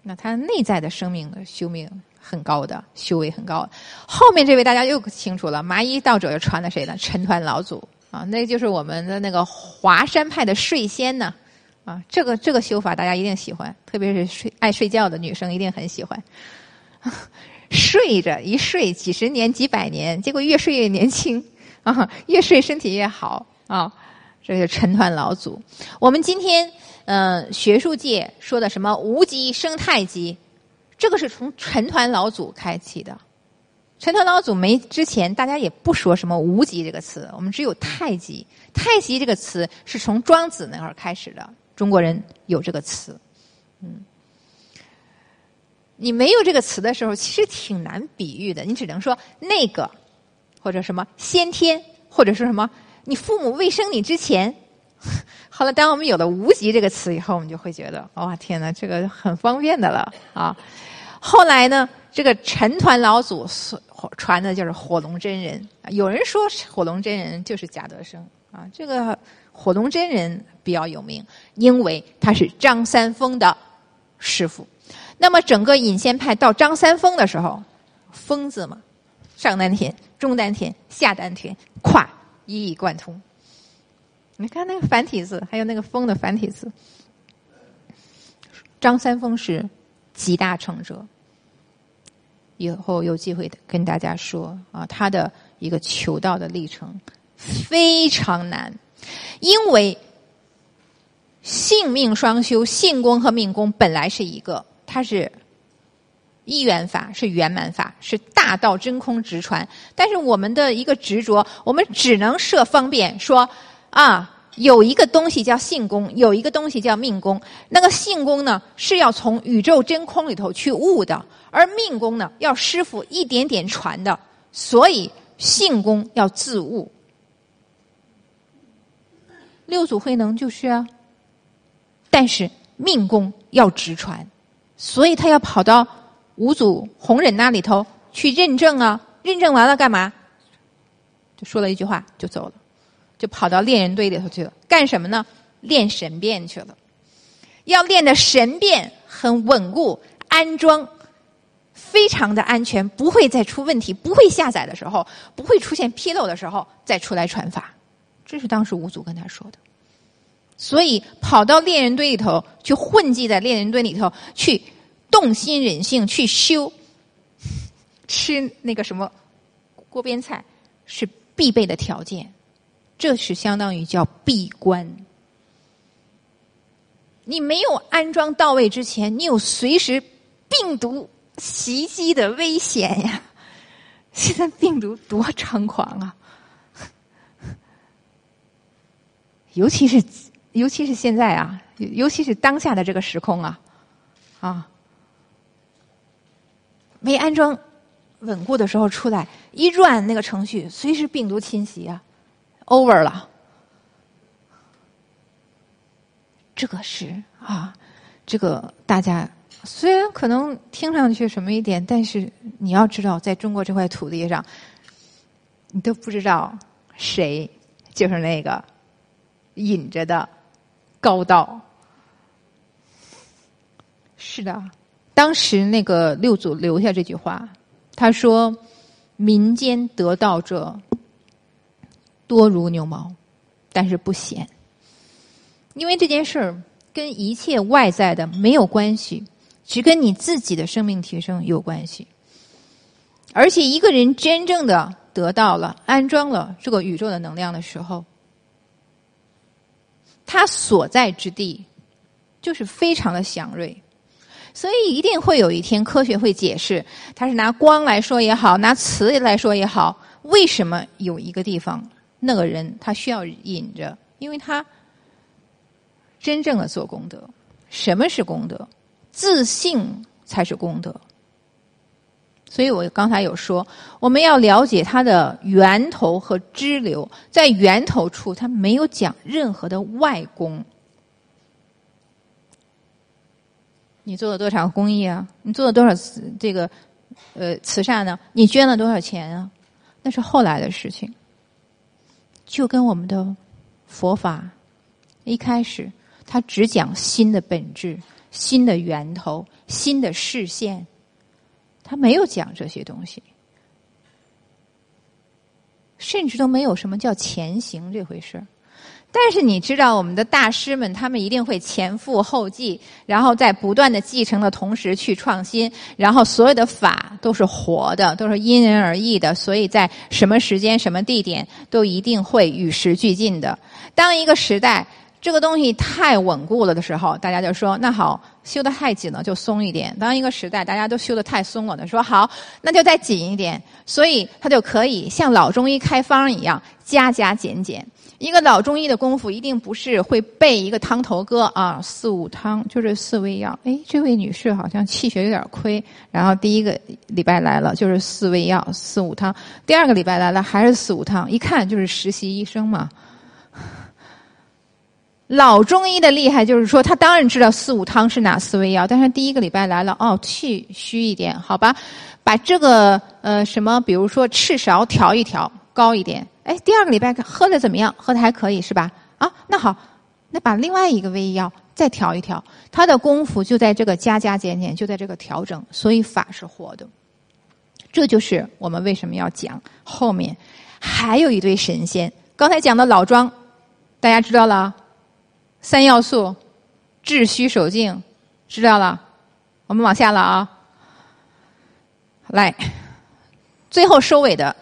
那他内在的生命的修命。很高的修为很高，后面这位大家又清楚了，麻衣道者又传的谁呢？陈抟老祖啊，那就是我们的那个华山派的睡仙呢啊，这个这个修法大家一定喜欢，特别是睡爱睡觉的女生一定很喜欢，睡着一睡几十年几百年，结果越睡越年轻啊，越睡身体越好啊，这是陈抟老祖。我们今天嗯，学术界说的什么无极生太极。这个是从陈抟老祖开启的，陈抟老祖没之前，大家也不说什么无极这个词，我们只有太极。太极这个词是从庄子那会儿开始的，中国人有这个词。嗯，你没有这个词的时候，其实挺难比喻的。你只能说那个，或者什么先天，或者说什么你父母未生你之前。好了，当我们有了“无极”这个词以后，我们就会觉得，哇，天哪，这个很方便的了啊！后来呢，这个陈抟老祖传的就是火龙真人。有人说火龙真人就是贾德生啊，这个火龙真人比较有名，因为他是张三丰的师傅。那么整个隐仙派到张三丰的时候，疯子嘛，上丹田、中丹田、下丹田，跨，一以贯通。你看那个繁体字，还有那个“风”的繁体字，张三丰是集大成者。以后有机会跟大家说啊，他的一个求道的历程非常难，因为性命双修，性功和命功本来是一个，它是一元法，是圆满法，是大道真空直传。但是我们的一个执着，我们只能设方便说。啊，有一个东西叫性功，有一个东西叫命功。那个性功呢，是要从宇宙真空里头去悟的；而命功呢，要师傅一点点传的。所以性功要自悟。六祖慧能就是啊，但是命功要直传，所以他要跑到五祖弘忍那里头去认证啊。认证完了干嘛？就说了一句话就走了。就跑到练人堆里头去了，干什么呢？练神变去了。要练的神变很稳固，安装非常的安全，不会再出问题，不会下载的时候，不会出现纰漏的时候再出来传法。这是当时五祖跟他说的。所以跑到练人堆里头去混迹在练人堆里头去动心忍性去修，吃那个什么锅边菜是必备的条件。这是相当于叫闭关。你没有安装到位之前，你有随时病毒袭击的危险呀！现在病毒多猖狂啊！尤其是尤其是现在啊，尤其是当下的这个时空啊，啊，没安装稳固的时候出来一转那个程序，随时病毒侵袭啊！over 了，这个是啊，这个大家虽然可能听上去什么一点，但是你要知道，在中国这块土地上，你都不知道谁就是那个引着的高道。是的，当时那个六祖留下这句话，他说：“民间得道者。”多如牛毛，但是不显，因为这件事儿跟一切外在的没有关系，只跟你自己的生命提升有关系。而且一个人真正的得到了、安装了这个宇宙的能量的时候，他所在之地就是非常的祥瑞。所以一定会有一天，科学会解释，它是拿光来说也好，拿磁来说也好，为什么有一个地方那个人他需要引着？因为他真正的做功德。什么是功德？自信才是功德。所以我刚才有说，我们要了解它的源头和支流，在源头处，它没有讲任何的外功。你做了多少公益啊？你做了多少这个呃慈善呢？你捐了多少钱啊？那是后来的事情。就跟我们的佛法一开始，他只讲心的本质、心的源头、心的视线，他没有讲这些东西，甚至都没有什么叫前行这回事儿。但是你知道，我们的大师们，他们一定会前赴后继，然后在不断的继承的同时去创新，然后所有的法都是活的，都是因人而异的，所以在什么时间、什么地点，都一定会与时俱进的。当一个时代这个东西太稳固了的时候，大家就说：“那好，修的太紧了，就松一点。”当一个时代大家都修的太松了的，说：“好，那就再紧一点。”所以他就可以像老中医开方一样，加加减减。一个老中医的功夫，一定不是会背一个汤头歌啊，四五汤就是四味药。哎，这位女士好像气血有点亏，然后第一个礼拜来了就是四味药四五汤，第二个礼拜来了还是四五汤，一看就是实习医生嘛。老中医的厉害就是说，他当然知道四五汤是哪四味药，但是第一个礼拜来了，哦，气虚一点，好吧，把这个呃什么，比如说赤芍调一调，高一点。哎，第二个礼拜喝的怎么样？喝的还可以是吧？啊，那好，那把另外一个胃药再调一调，他的功夫就在这个加加减减，就在这个调整，所以法是活的。这就是我们为什么要讲后面还有一堆神仙。刚才讲的老庄，大家知道了，三要素，治虚守静，知道了。我们往下了啊，来，最后收尾的。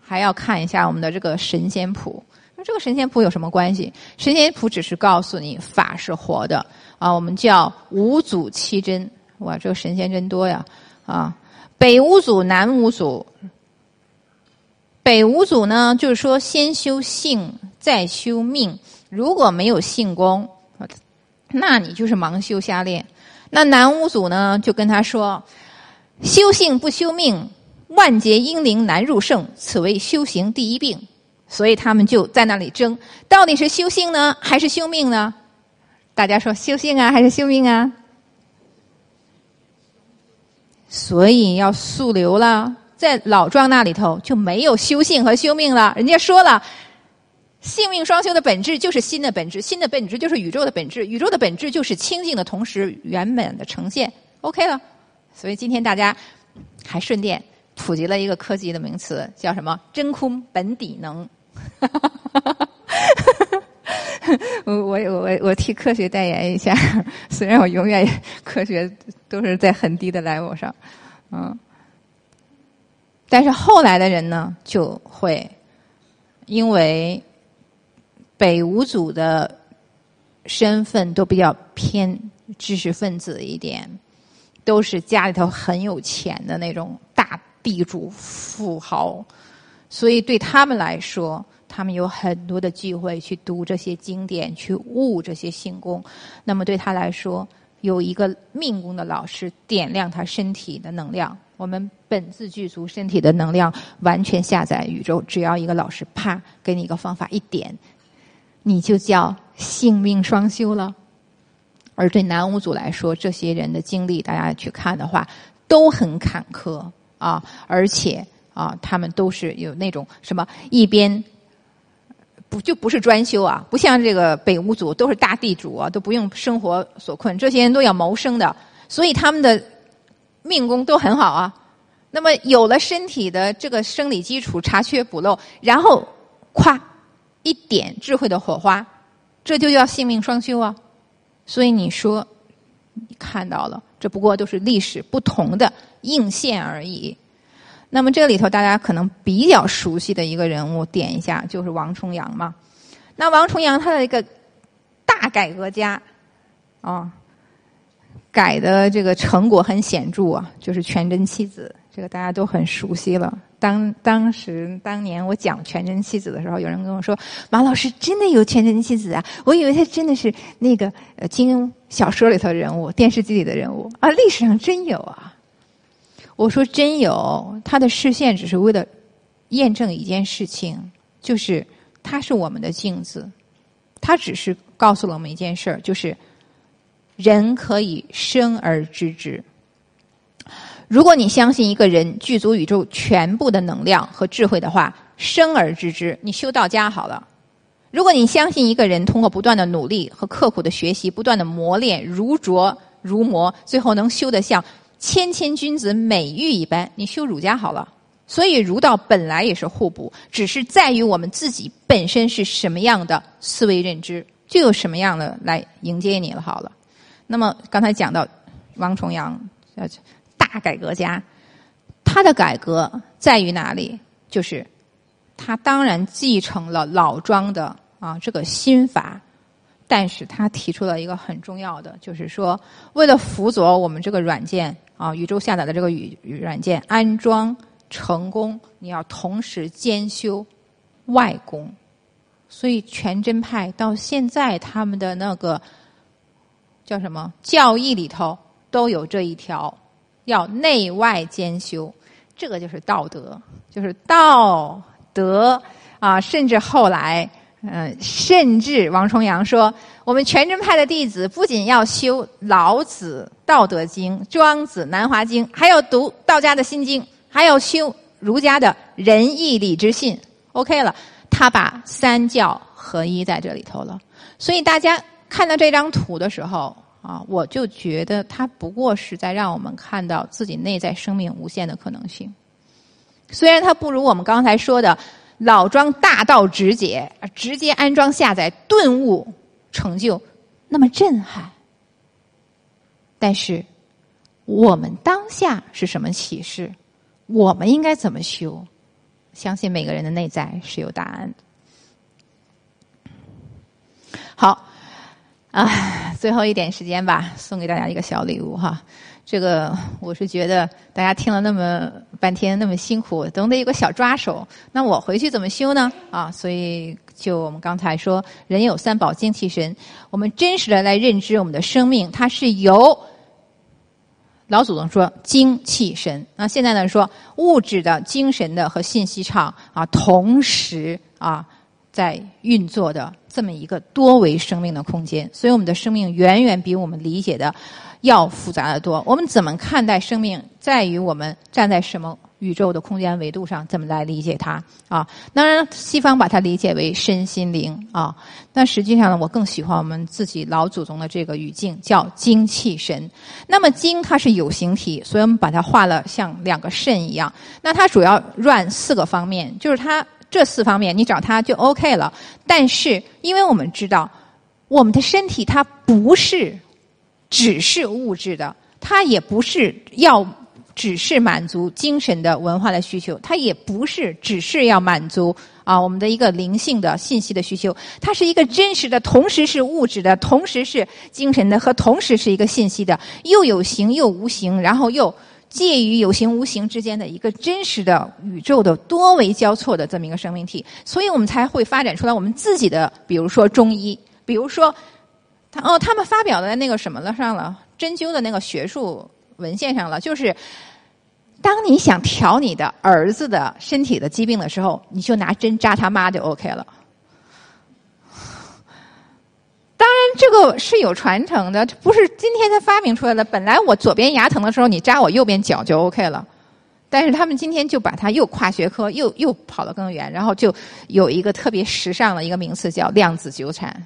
还要看一下我们的这个神仙谱，那这个神仙谱有什么关系？神仙谱只是告诉你法是活的啊，我们叫五祖七真。哇，这个神仙真多呀！啊，北五祖、南五祖。北五祖呢，就是说先修性，再修命。如果没有性功，那你就是盲修瞎练。那南无祖呢，就跟他说：修性不修命。万劫英灵难入圣，此为修行第一病。所以他们就在那里争，到底是修性呢，还是修命呢？大家说修性啊，还是修命啊？所以要溯流了，在老庄那里头就没有修性和修命了。人家说了，性命双修的本质就是心的本质，心的本质就是宇宙的本质，宇宙的本质就是清净的同时圆满的呈现。OK 了。所以今天大家还顺便。普及了一个科技的名词，叫什么？真空本底能。我我我我替科学代言一下，虽然我永远科学都是在很低的 level 上，嗯，但是后来的人呢，就会因为北五组的身份都比较偏知识分子一点，都是家里头很有钱的那种大。地主富豪，所以对他们来说，他们有很多的机会去读这些经典，去悟这些性功。那么对他来说，有一个命宫的老师点亮他身体的能量。我们本自具足，身体的能量完全下载宇宙。只要一个老师啪给你一个方法一点，你就叫性命双修了。而对南五组来说，这些人的经历，大家去看的话，都很坎坷。啊，而且啊，他们都是有那种什么一边不就不是专修啊，不像这个北五组都是大地主啊，都不用生活所困，这些人都要谋生的，所以他们的命宫都很好啊。那么有了身体的这个生理基础，查缺补漏，然后咵一点智慧的火花，这就叫性命双修啊。所以你说你看到了。这不过都是历史不同的映现而已。那么这里头大家可能比较熟悉的一个人物，点一下就是王重阳嘛。那王重阳他的一个大改革家，啊，改的这个成果很显著啊，就是全真七子，这个大家都很熟悉了。当当时当年我讲全真七子的时候，有人跟我说：“马老师真的有全真七子啊？我以为他真的是那个呃金庸小说里头的人物，电视机里的人物啊，历史上真有啊。”我说真有，他的视线只是为了验证一件事情，就是他是我们的镜子，他只是告诉了我们一件事儿，就是人可以生而知之。如果你相信一个人具足宇宙全部的能量和智慧的话，生而知之，你修道家好了。如果你相信一个人通过不断的努力和刻苦的学习，不断的磨练，如琢如磨，最后能修得像。谦谦君子美玉一般，你修儒家好了。所以儒道本来也是互补，只是在于我们自己本身是什么样的思维认知，就有什么样的来迎接你了。好了，那么刚才讲到王重阳，呃，大改革家，他的改革在于哪里？就是他当然继承了老庄的啊这个心法。但是他提出了一个很重要的，就是说，为了辅佐我们这个软件啊，宇宙下载的这个语软件安装成功，你要同时兼修外功。所以全真派到现在他们的那个叫什么教义里头都有这一条，要内外兼修。这个就是道德，就是道德啊，甚至后来。嗯，甚至王重阳说，我们全真派的弟子不仅要修《老子》《道德经》《庄子》《南华经》，还要读道家的心经，还要修儒家的仁义礼智信。OK 了，他把三教合一在这里头了。所以大家看到这张图的时候啊，我就觉得他不过是在让我们看到自己内在生命无限的可能性。虽然他不如我们刚才说的。老庄大道直解，直接安装下载顿悟成就，那么震撼。但是，我们当下是什么启示？我们应该怎么修？相信每个人的内在是有答案的。好，啊，最后一点时间吧，送给大家一个小礼物哈。这个我是觉得大家听了那么半天那么辛苦，总得有个小抓手。那我回去怎么修呢？啊，所以就我们刚才说，人有三宝精气神，我们真实的来认知我们的生命，它是由老祖宗说精气神。那现在呢说物质的、精神的和信息场啊，同时啊在运作的这么一个多维生命的空间。所以我们的生命远远比我们理解的。要复杂的多。我们怎么看待生命，在于我们站在什么宇宙的空间维度上，怎么来理解它啊？当然，西方把它理解为身心灵啊。但实际上呢，我更喜欢我们自己老祖宗的这个语境，叫精气神。那么精它是有形体，所以我们把它画了像两个肾一样。那它主要 run 四个方面，就是它这四方面你找他就 OK 了。但是，因为我们知道我们的身体它不是。只是物质的，它也不是要只是满足精神的文化的需求，它也不是只是要满足啊我们的一个灵性的信息的需求，它是一个真实的，同时是物质的，同时是精神的，和同时是一个信息的，又有形又无形，然后又介于有形无形之间的一个真实的宇宙的多维交错的这么一个生命体，所以我们才会发展出来我们自己的，比如说中医，比如说他。哦，他们发表在那个什么了上了针灸的那个学术文献上了，就是当你想调你的儿子的身体的疾病的时候，你就拿针扎他妈就 OK 了。当然，这个是有传承的，不是今天才发明出来的。本来我左边牙疼的时候，你扎我右边脚就 OK 了。但是他们今天就把它又跨学科，又又跑得更远，然后就有一个特别时尚的一个名词叫量子纠缠。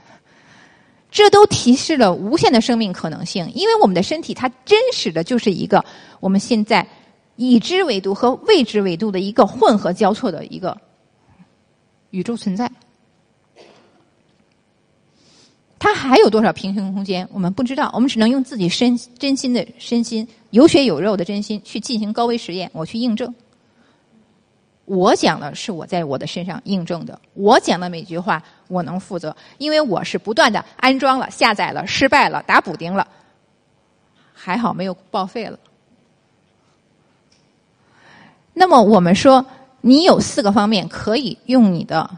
这都提示了无限的生命可能性，因为我们的身体它真实的就是一个我们现在已知维度和未知维度的一个混合交错的一个宇宙存在。它还有多少平行空间，我们不知道，我们只能用自己身真心的身心有血有肉的真心去进行高危实验，我去印证。我讲的是我在我的身上印证的，我讲的每句话我能负责，因为我是不断的安装了、下载了、失败了、打补丁了，还好没有报废了。那么我们说，你有四个方面可以用你的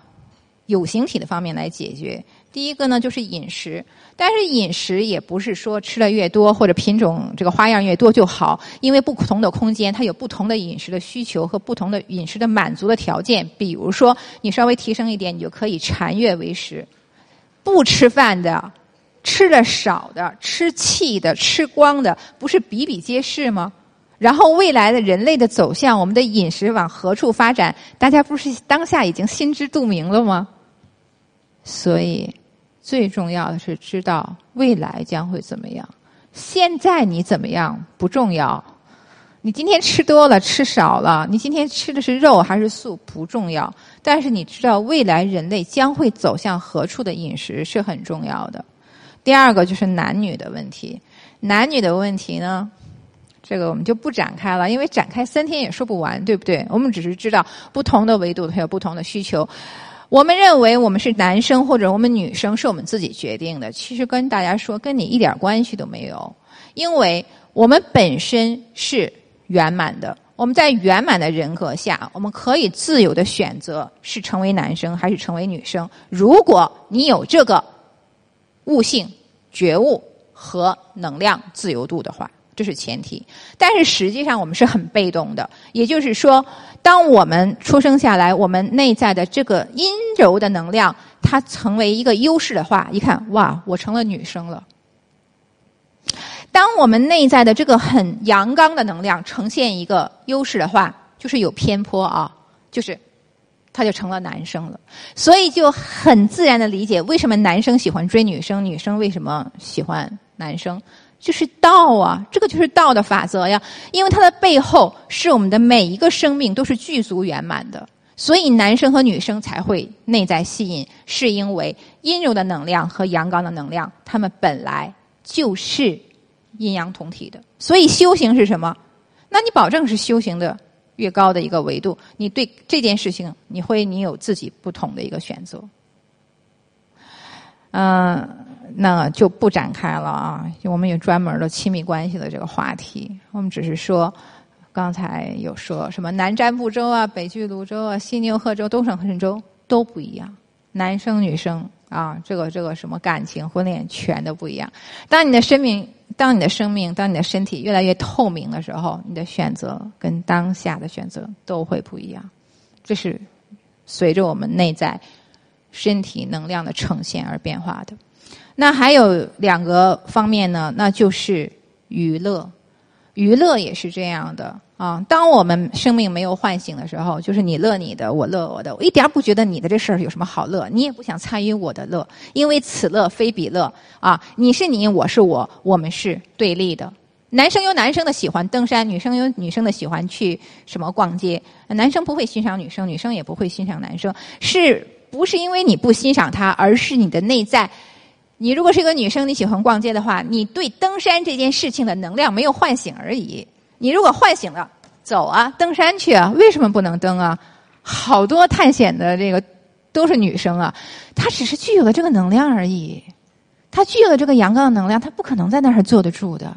有形体的方面来解决。第一个呢，就是饮食。但是饮食也不是说吃的越多或者品种这个花样越多就好，因为不同的空间它有不同的饮食的需求和不同的饮食的满足的条件。比如说，你稍微提升一点，你就可以禅悦为食。不吃饭的、吃的少的、吃气的、吃光的，不是比比皆是吗？然后未来的人类的走向，我们的饮食往何处发展，大家不是当下已经心知肚明了吗？所以。最重要的是知道未来将会怎么样，现在你怎么样不重要。你今天吃多了吃少了，你今天吃的是肉还是素不重要，但是你知道未来人类将会走向何处的饮食是很重要的。第二个就是男女的问题，男女的问题呢，这个我们就不展开了，因为展开三天也说不完，对不对？我们只是知道不同的维度它有不同的需求。我们认为我们是男生或者我们女生是我们自己决定的，其实跟大家说跟你一点关系都没有，因为我们本身是圆满的，我们在圆满的人格下，我们可以自由的选择是成为男生还是成为女生。如果你有这个悟性、觉悟和能量自由度的话。这是前提，但是实际上我们是很被动的。也就是说，当我们出生下来，我们内在的这个阴柔的能量，它成为一个优势的话，一看，哇，我成了女生了。当我们内在的这个很阳刚的能量呈现一个优势的话，就是有偏颇啊，就是他就成了男生了。所以就很自然的理解，为什么男生喜欢追女生，女生为什么喜欢男生。就是道啊，这个就是道的法则呀。因为它的背后是我们的每一个生命都是具足圆满的，所以男生和女生才会内在吸引，是因为阴柔的能量和阳刚的能量，他们本来就是阴阳同体的。所以修行是什么？那你保证是修行的越高的一个维度，你对这件事情，你会你有自己不同的一个选择。嗯。那就不展开了啊！我们有专门的亲密关系的这个话题，我们只是说，刚才有说什么南瞻部洲啊、北俱泸州啊、西牛贺州、东胜神州都不一样，男生女生啊，这个这个什么感情、婚恋全都不一样。当你的生命、当你的生命、当你的身体越来越透明的时候，你的选择跟当下的选择都会不一样。这是随着我们内在身体能量的呈现而变化的。那还有两个方面呢，那就是娱乐，娱乐也是这样的啊。当我们生命没有唤醒的时候，就是你乐你的，我乐我的，我一点不觉得你的这事儿有什么好乐，你也不想参与我的乐，因为此乐非彼乐啊。你是你，我是我，我们是对立的。男生有男生的喜欢登山，女生有女生的喜欢去什么逛街。男生不会欣赏女生，女生也不会欣赏男生，是不是因为你不欣赏他，而是你的内在？你如果是一个女生，你喜欢逛街的话，你对登山这件事情的能量没有唤醒而已。你如果唤醒了，走啊，登山去啊，为什么不能登啊？好多探险的这个都是女生啊，她只是具有了这个能量而已。她具有了这个阳刚的能量，她不可能在那儿坐得住的，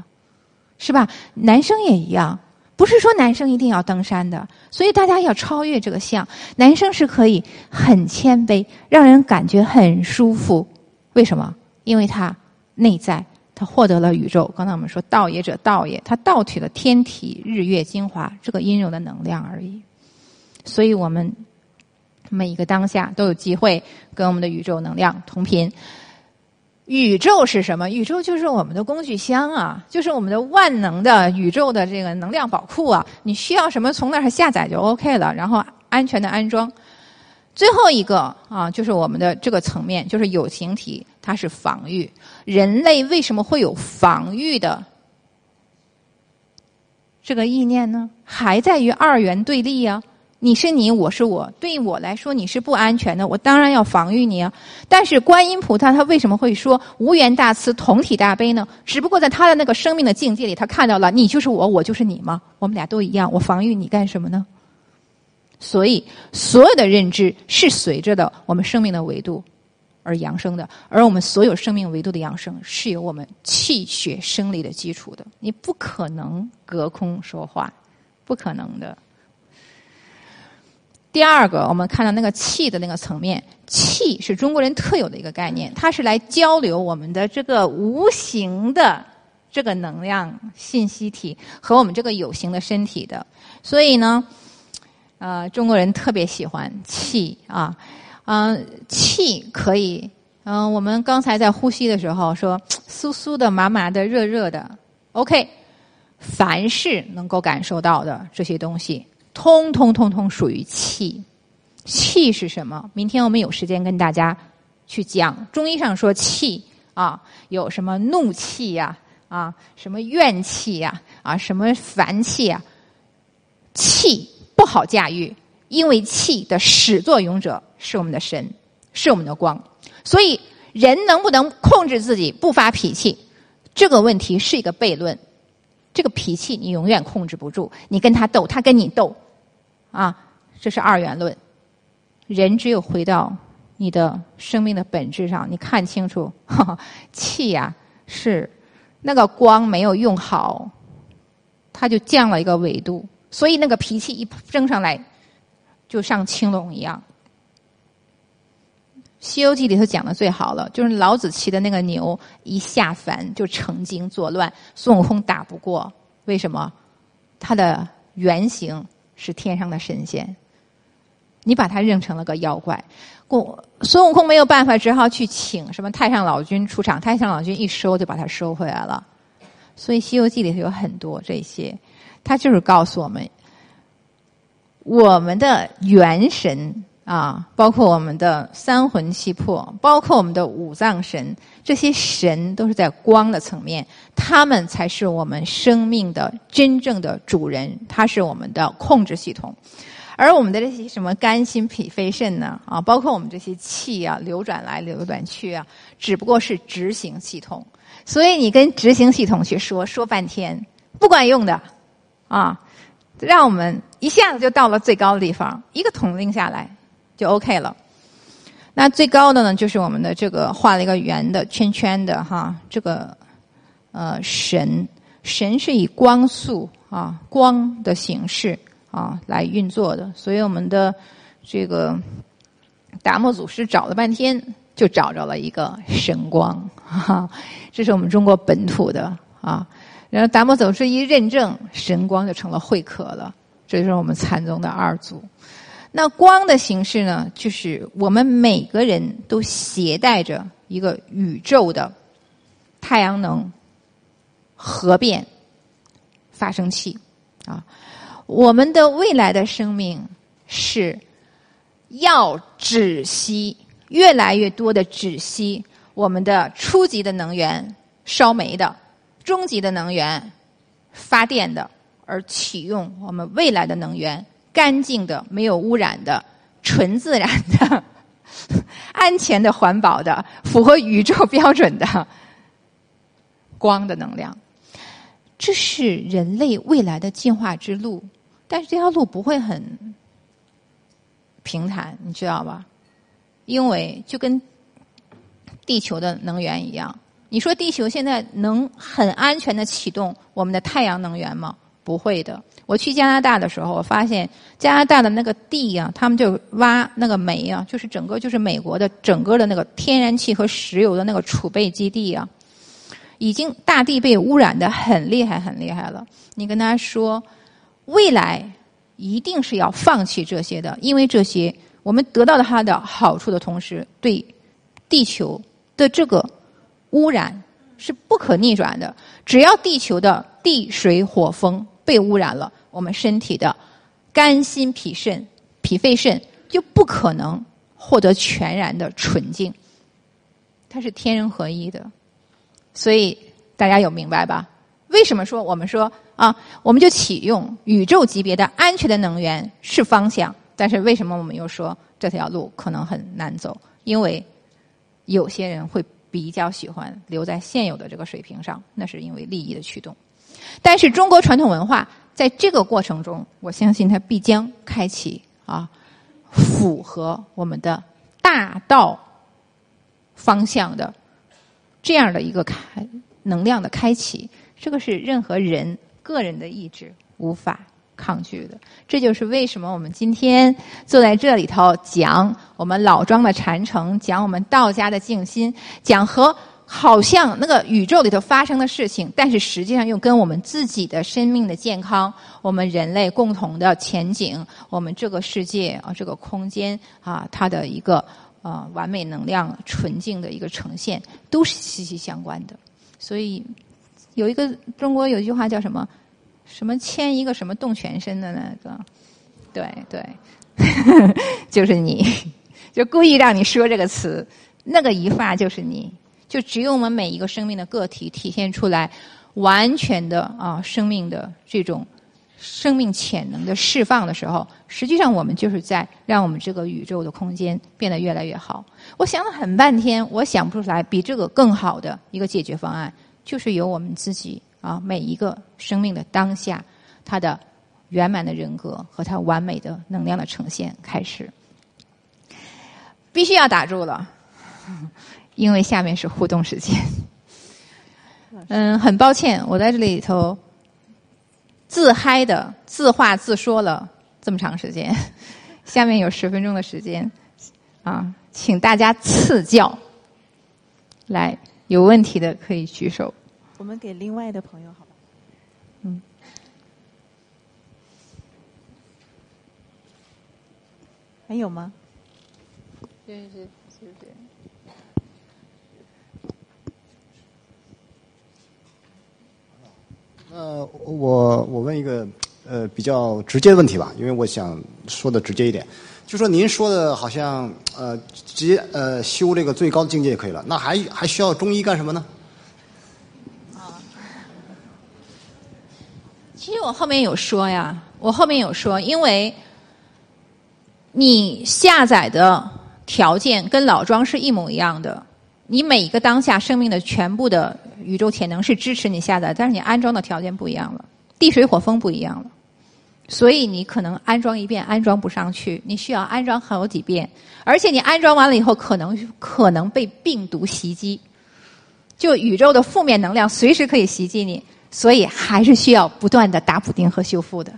是吧？男生也一样，不是说男生一定要登山的，所以大家要超越这个相。男生是可以很谦卑，让人感觉很舒服。为什么？因为他内在，他获得了宇宙。刚才我们说道也者道也，他盗取了天体日月精华这个阴柔的能量而已。所以我们每一个当下都有机会跟我们的宇宙能量同频。宇宙是什么？宇宙就是我们的工具箱啊，就是我们的万能的宇宙的这个能量宝库啊。你需要什么，从那儿下载就 OK 了，然后安全的安装。最后一个啊，就是我们的这个层面，就是有形体，它是防御。人类为什么会有防御的这个意念呢？还在于二元对立呀。你是你，我是我，对我来说你是不安全的，我当然要防御你啊。但是观音菩萨他为什么会说无缘大慈，同体大悲呢？只不过在他的那个生命的境界里，他看到了你就是我，我就是你吗？我们俩都一样，我防御你干什么呢？所以所有的认知是随着的我们生命的维度而扬升的，而我们所有生命维度的扬升是由我们气血生理的基础的。你不可能隔空说话，不可能的。第二个，我们看到那个气的那个层面，气是中国人特有的一个概念，它是来交流我们的这个无形的这个能量信息体和我们这个有形的身体的。所以呢，呃，中国人特别喜欢气啊，嗯，气可以，嗯，我们刚才在呼吸的时候说酥酥的、麻麻的、热热的，OK，凡是能够感受到的这些东西。通通通通属于气，气是什么？明天我们有时间跟大家去讲。中医上说气啊，有什么怒气呀，啊，什么怨气呀，啊，什么烦气呀？气不好驾驭，因为气的始作俑者是我们的神，是我们的光。所以，人能不能控制自己不发脾气，这个问题是一个悖论。这个脾气你永远控制不住，你跟他斗，他跟你斗。啊，这是二元论。人只有回到你的生命的本质上，你看清楚，气呀是那个光没有用好，它就降了一个纬度，所以那个脾气一升上来，就像青龙一样。《西游记》里头讲的最好了，就是老子骑的那个牛一下凡就成精作乱，孙悟空打不过，为什么？他的原型。是天上的神仙，你把他认成了个妖怪，过孙悟空没有办法，只好去请什么太上老君出场。太上老君一收就把他收回来了。所以《西游记》里头有很多这些，他就是告诉我们，我们的元神啊，包括我们的三魂七魄，包括我们的五脏神，这些神都是在光的层面。他们才是我们生命的真正的主人，他是我们的控制系统，而我们的这些什么肝、心、脾、肺、肾呢？啊，包括我们这些气啊，流转来流转去啊，只不过是执行系统。所以你跟执行系统去说说半天不管用的，啊，让我们一下子就到了最高的地方，一个统领下来就 OK 了。那最高的呢，就是我们的这个画了一个圆的圈圈的哈，这个。呃，神神是以光速啊光的形式啊来运作的，所以我们的这个达摩祖师找了半天，就找着了一个神光，哈，这是我们中国本土的啊。然后达摩祖师一认证，神光就成了慧可了，这就是我们禅宗的二祖。那光的形式呢，就是我们每个人都携带着一个宇宙的太阳能。核变发生器啊，我们的未来的生命是要止息越来越多的止息我们的初级的能源烧煤的，中级的能源发电的，而启用我们未来的能源干净的、没有污染的、纯自然的、安全的、环保的、符合宇宙标准的 光的能量。这是人类未来的进化之路，但是这条路不会很平坦，你知道吧？因为就跟地球的能源一样，你说地球现在能很安全的启动我们的太阳能源吗？不会的。我去加拿大的时候，我发现加拿大的那个地啊，他们就挖那个煤啊，就是整个就是美国的整个的那个天然气和石油的那个储备基地啊。已经大地被污染的很厉害很厉害了。你跟他说，未来一定是要放弃这些的，因为这些我们得到了它的好处的同时，对地球的这个污染是不可逆转的。只要地球的地水火风被污染了，我们身体的肝心脾肾脾肺肾就不可能获得全然的纯净。它是天人合一的。所以大家有明白吧？为什么说我们说啊，我们就启用宇宙级别的安全的能源是方向？但是为什么我们又说这条路可能很难走？因为有些人会比较喜欢留在现有的这个水平上，那是因为利益的驱动。但是中国传统文化在这个过程中，我相信它必将开启啊，符合我们的大道方向的这样的一个开能量的开启，这个是任何人个人的意志无法抗拒的。这就是为什么我们今天坐在这里头讲我们老庄的禅城，讲我们道家的静心，讲和。好像那个宇宙里头发生的事情，但是实际上又跟我们自己的生命的健康、我们人类共同的前景、我们这个世界啊这个空间啊它的一个呃完美能量纯净的一个呈现，都是息息相关的。所以有一个中国有一句话叫什么？什么牵一个什么动全身的那个？对对，就是你，就故意让你说这个词，那个一发就是你。就只有我们每一个生命的个体体现出来完全的啊生命的这种生命潜能的释放的时候，实际上我们就是在让我们这个宇宙的空间变得越来越好。我想了很半天，我想不出来比这个更好的一个解决方案，就是由我们自己啊每一个生命的当下，它的圆满的人格和它完美的能量的呈现开始，必须要打住了。因为下面是互动时间，嗯，很抱歉，我在这里头自嗨的自话自说了这么长时间，下面有十分钟的时间，啊，请大家赐教，来，有问题的可以举手。我们给另外的朋友，好吧？嗯，还有吗？谢谢，谢谢。呃，我我问一个呃比较直接的问题吧，因为我想说的直接一点，就说您说的好像呃直接呃修这个最高境界就可以了，那还还需要中医干什么呢？啊，其实我后面有说呀，我后面有说，因为你下载的条件跟老庄是一模一样的，你每一个当下生命的全部的。宇宙潜能是支持你下载，但是你安装的条件不一样了，地水火风不一样了，所以你可能安装一遍安装不上去，你需要安装好几遍，而且你安装完了以后，可能可能被病毒袭击，就宇宙的负面能量随时可以袭击你，所以还是需要不断的打补丁和修复的。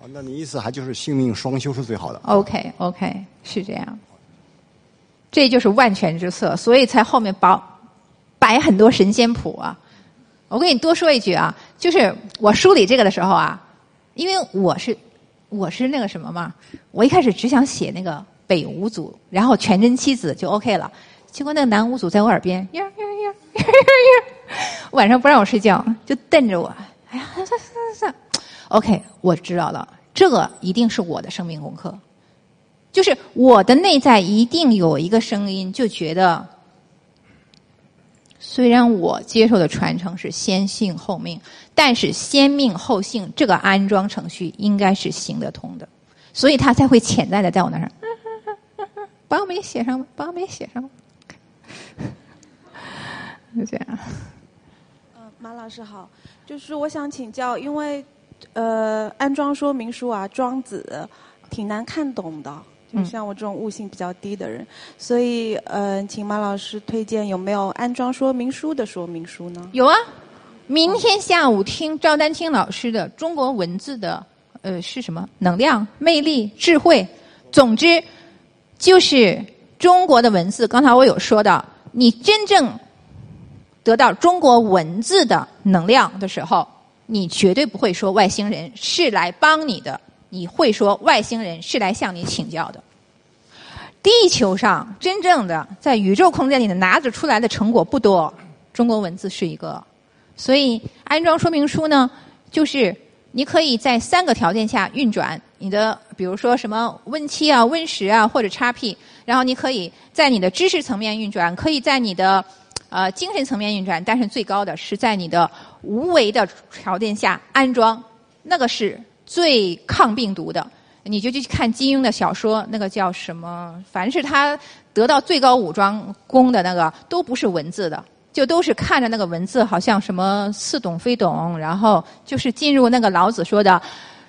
哦，那你意思还就是性命双修是最好的？OK OK，是这样，这就是万全之策，所以才后面保。摆很多神仙谱啊！我跟你多说一句啊，就是我梳理这个的时候啊，因为我是我是那个什么嘛，我一开始只想写那个北五祖，然后全真七子就 OK 了。结果那个南五祖在我耳边呀呀呀呀呀，晚上不让我睡觉，就瞪着我。哎呀，算算算算，OK，我知道了，这个一定是我的生命功课，就是我的内在一定有一个声音，就觉得。虽然我接受的传承是先信后命，但是先命后信这个安装程序应该是行得通的，所以他才会潜在的在我那儿，把我们写上吧，把我们写上吧，就这样。嗯，马老师好，就是我想请教，因为呃，安装说明书啊，庄子挺难看懂的。就像我这种悟性比较低的人，所以呃，请马老师推荐有没有安装说明书的说明书呢？有啊，明天下午听赵丹青老师的中国文字的呃是什么能量、魅力、智慧，总之就是中国的文字。刚才我有说到，你真正得到中国文字的能量的时候，你绝对不会说外星人是来帮你的。你会说外星人是来向你请教的？地球上真正的在宇宙空间里的拿着出来的成果不多，中国文字是一个。所以安装说明书呢，就是你可以在三个条件下运转你的，比如说什么 Win 七啊、Win 十啊或者 x P，然后你可以在你的知识层面运转，可以在你的呃精神层面运转，但是最高的是在你的无为的条件下安装，那个是。最抗病毒的，你就去看金庸的小说，那个叫什么？凡是他得到最高武装功的那个，都不是文字的，就都是看着那个文字，好像什么似懂非懂，然后就是进入那个老子说的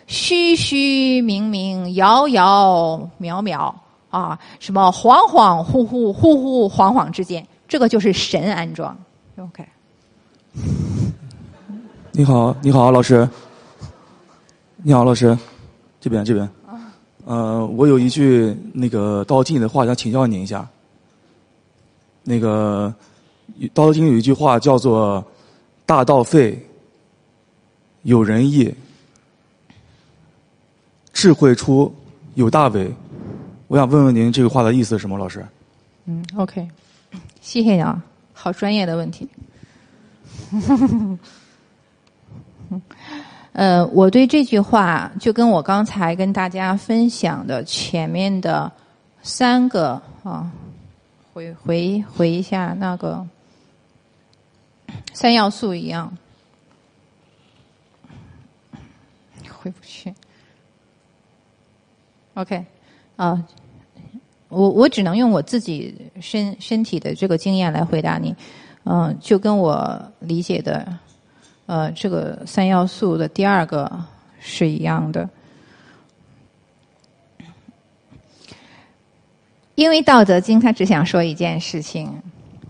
虚虚明明，遥遥渺渺啊，什么恍恍惚惚，惚惚恍恍之间，这个就是神安装。OK。你好，你好，老师。你好，老师。这边，这边。呃，我有一句那个《道德经》的话想请教您一下。那个《道德经》有一句话叫做“大道废，有仁义；智慧出，有大为”。我想问问您，这个话的意思是什么，老师？嗯，OK，谢谢你啊，好专业的问题。呃，我对这句话就跟我刚才跟大家分享的前面的三个啊，回回回一下那个三要素一样，回不去。OK，啊，我我只能用我自己身身体的这个经验来回答你，嗯，就跟我理解的。呃，这个三要素的第二个是一样的，因为《道德经》它只想说一件事情，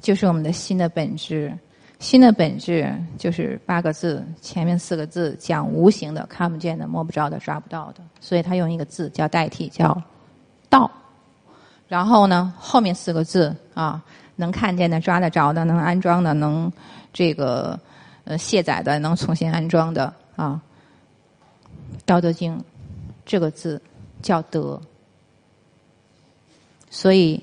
就是我们的心的本质。心的本质就是八个字，前面四个字讲无形的、看不见的、摸不着的、抓不到的，所以它用一个字叫代替，叫道。然后呢，后面四个字啊，能看见的、抓得着的、能安装的、能这个。卸载的能重新安装的啊，《道德经》这个字叫德，所以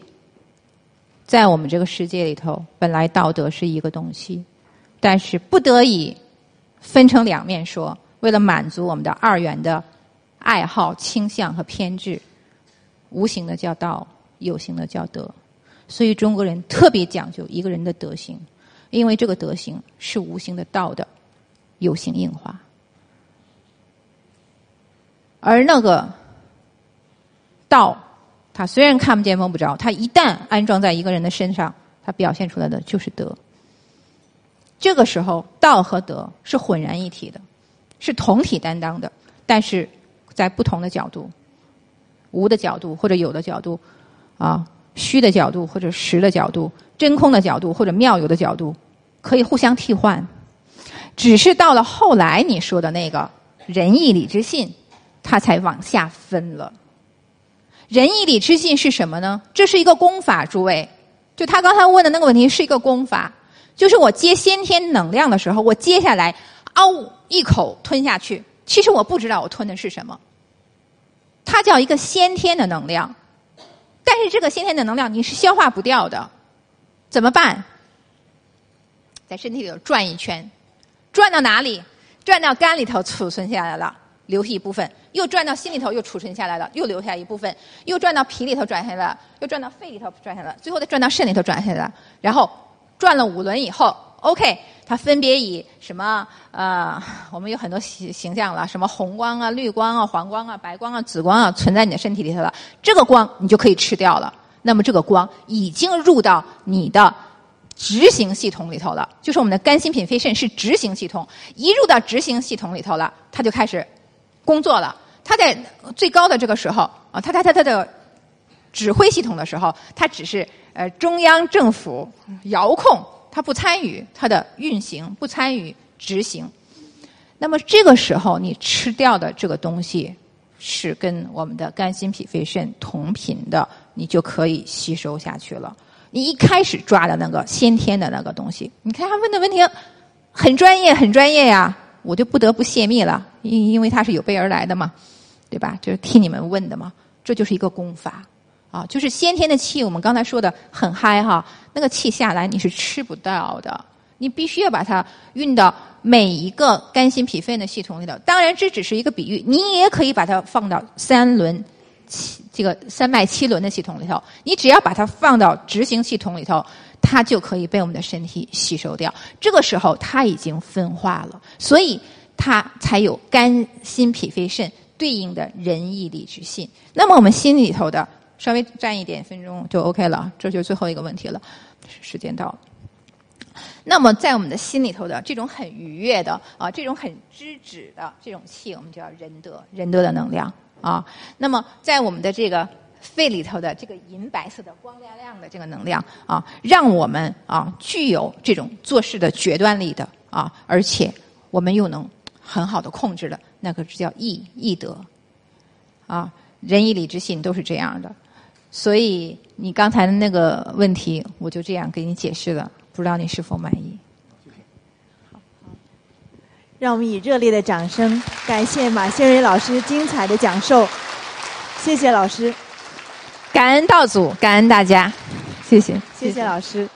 在我们这个世界里头，本来道德是一个东西，但是不得已分成两面说，为了满足我们的二元的爱好、倾向和偏执，无形的叫道，有形的叫德，所以中国人特别讲究一个人的德行。因为这个德行是无形的道的有形硬化，而那个道，它虽然看不见摸不着，它一旦安装在一个人的身上，它表现出来的就是德。这个时候，道和德是浑然一体的，是同体担当的，但是在不同的角度，无的角度或者有的角度，啊，虚的角度或者实的角度。真空的角度或者妙有的角度，可以互相替换。只是到了后来你说的那个仁义礼智信，它才往下分了。仁义礼智信是什么呢？这是一个功法，诸位。就他刚才问的那个问题是一个功法，就是我接先天能量的时候，我接下来嗷一口吞下去，其实我不知道我吞的是什么。它叫一个先天的能量，但是这个先天的能量你是消化不掉的。怎么办？在身体里头转一圈，转到哪里？转到肝里头储存下来了，留下一部分；又转到心里头又储存下来了，又留下一部分；又转到脾里头转下来了，又转到肺里头转下来，最后再转到肾里头转下来。然后转了五轮以后，OK，它分别以什么？呃，我们有很多形形象了，什么红光啊、绿光啊、黄光啊、白光啊、紫光啊，存在你的身体里头了。这个光你就可以吃掉了。那么这个光已经入到你的执行系统里头了，就是我们的肝、心、脾、肺、肾是执行系统。一入到执行系统里头了，它就开始工作了。它在最高的这个时候啊，它它它它的指挥系统的时候，它只是呃中央政府遥控，它不参与它的运行，不参与执行。那么这个时候你吃掉的这个东西是跟我们的肝、心、脾、肺、肾同频的。你就可以吸收下去了。你一开始抓的那个先天的那个东西，你看他问的问题很专业，很专业呀，我就不得不泄密了，因因为他是有备而来的嘛，对吧？就是替你们问的嘛。这就是一个功法啊，就是先天的气，我们刚才说的很嗨哈，那个气下来你是吃不到的，你必须要把它运到每一个肝心脾肺的系统里头。当然，这只是一个比喻，你也可以把它放到三轮。七这个三脉七轮的系统里头，你只要把它放到执行系统里头，它就可以被我们的身体吸收掉。这个时候，它已经分化了，所以它才有肝、心、脾、肺、肾对应的仁义礼智信。那么我们心里头的稍微占一点分钟就 OK 了，这就是最后一个问题了。时间到了。那么在我们的心里头的这种很愉悦的啊，这种很知止的这种气，我们叫仁德，仁德的能量啊。那么在我们的这个肺里头的这个银白色的光亮亮的这个能量啊，让我们啊具有这种做事的决断力的啊，而且我们又能很好的控制的，那个叫义义德啊，仁义礼智信都是这样的。所以你刚才的那个问题，我就这样给你解释了，不知道你是否满意？让我们以热烈的掌声感谢马先蕊老师精彩的讲授，谢谢老师，感恩道祖，感恩大家，谢谢，谢谢。老师。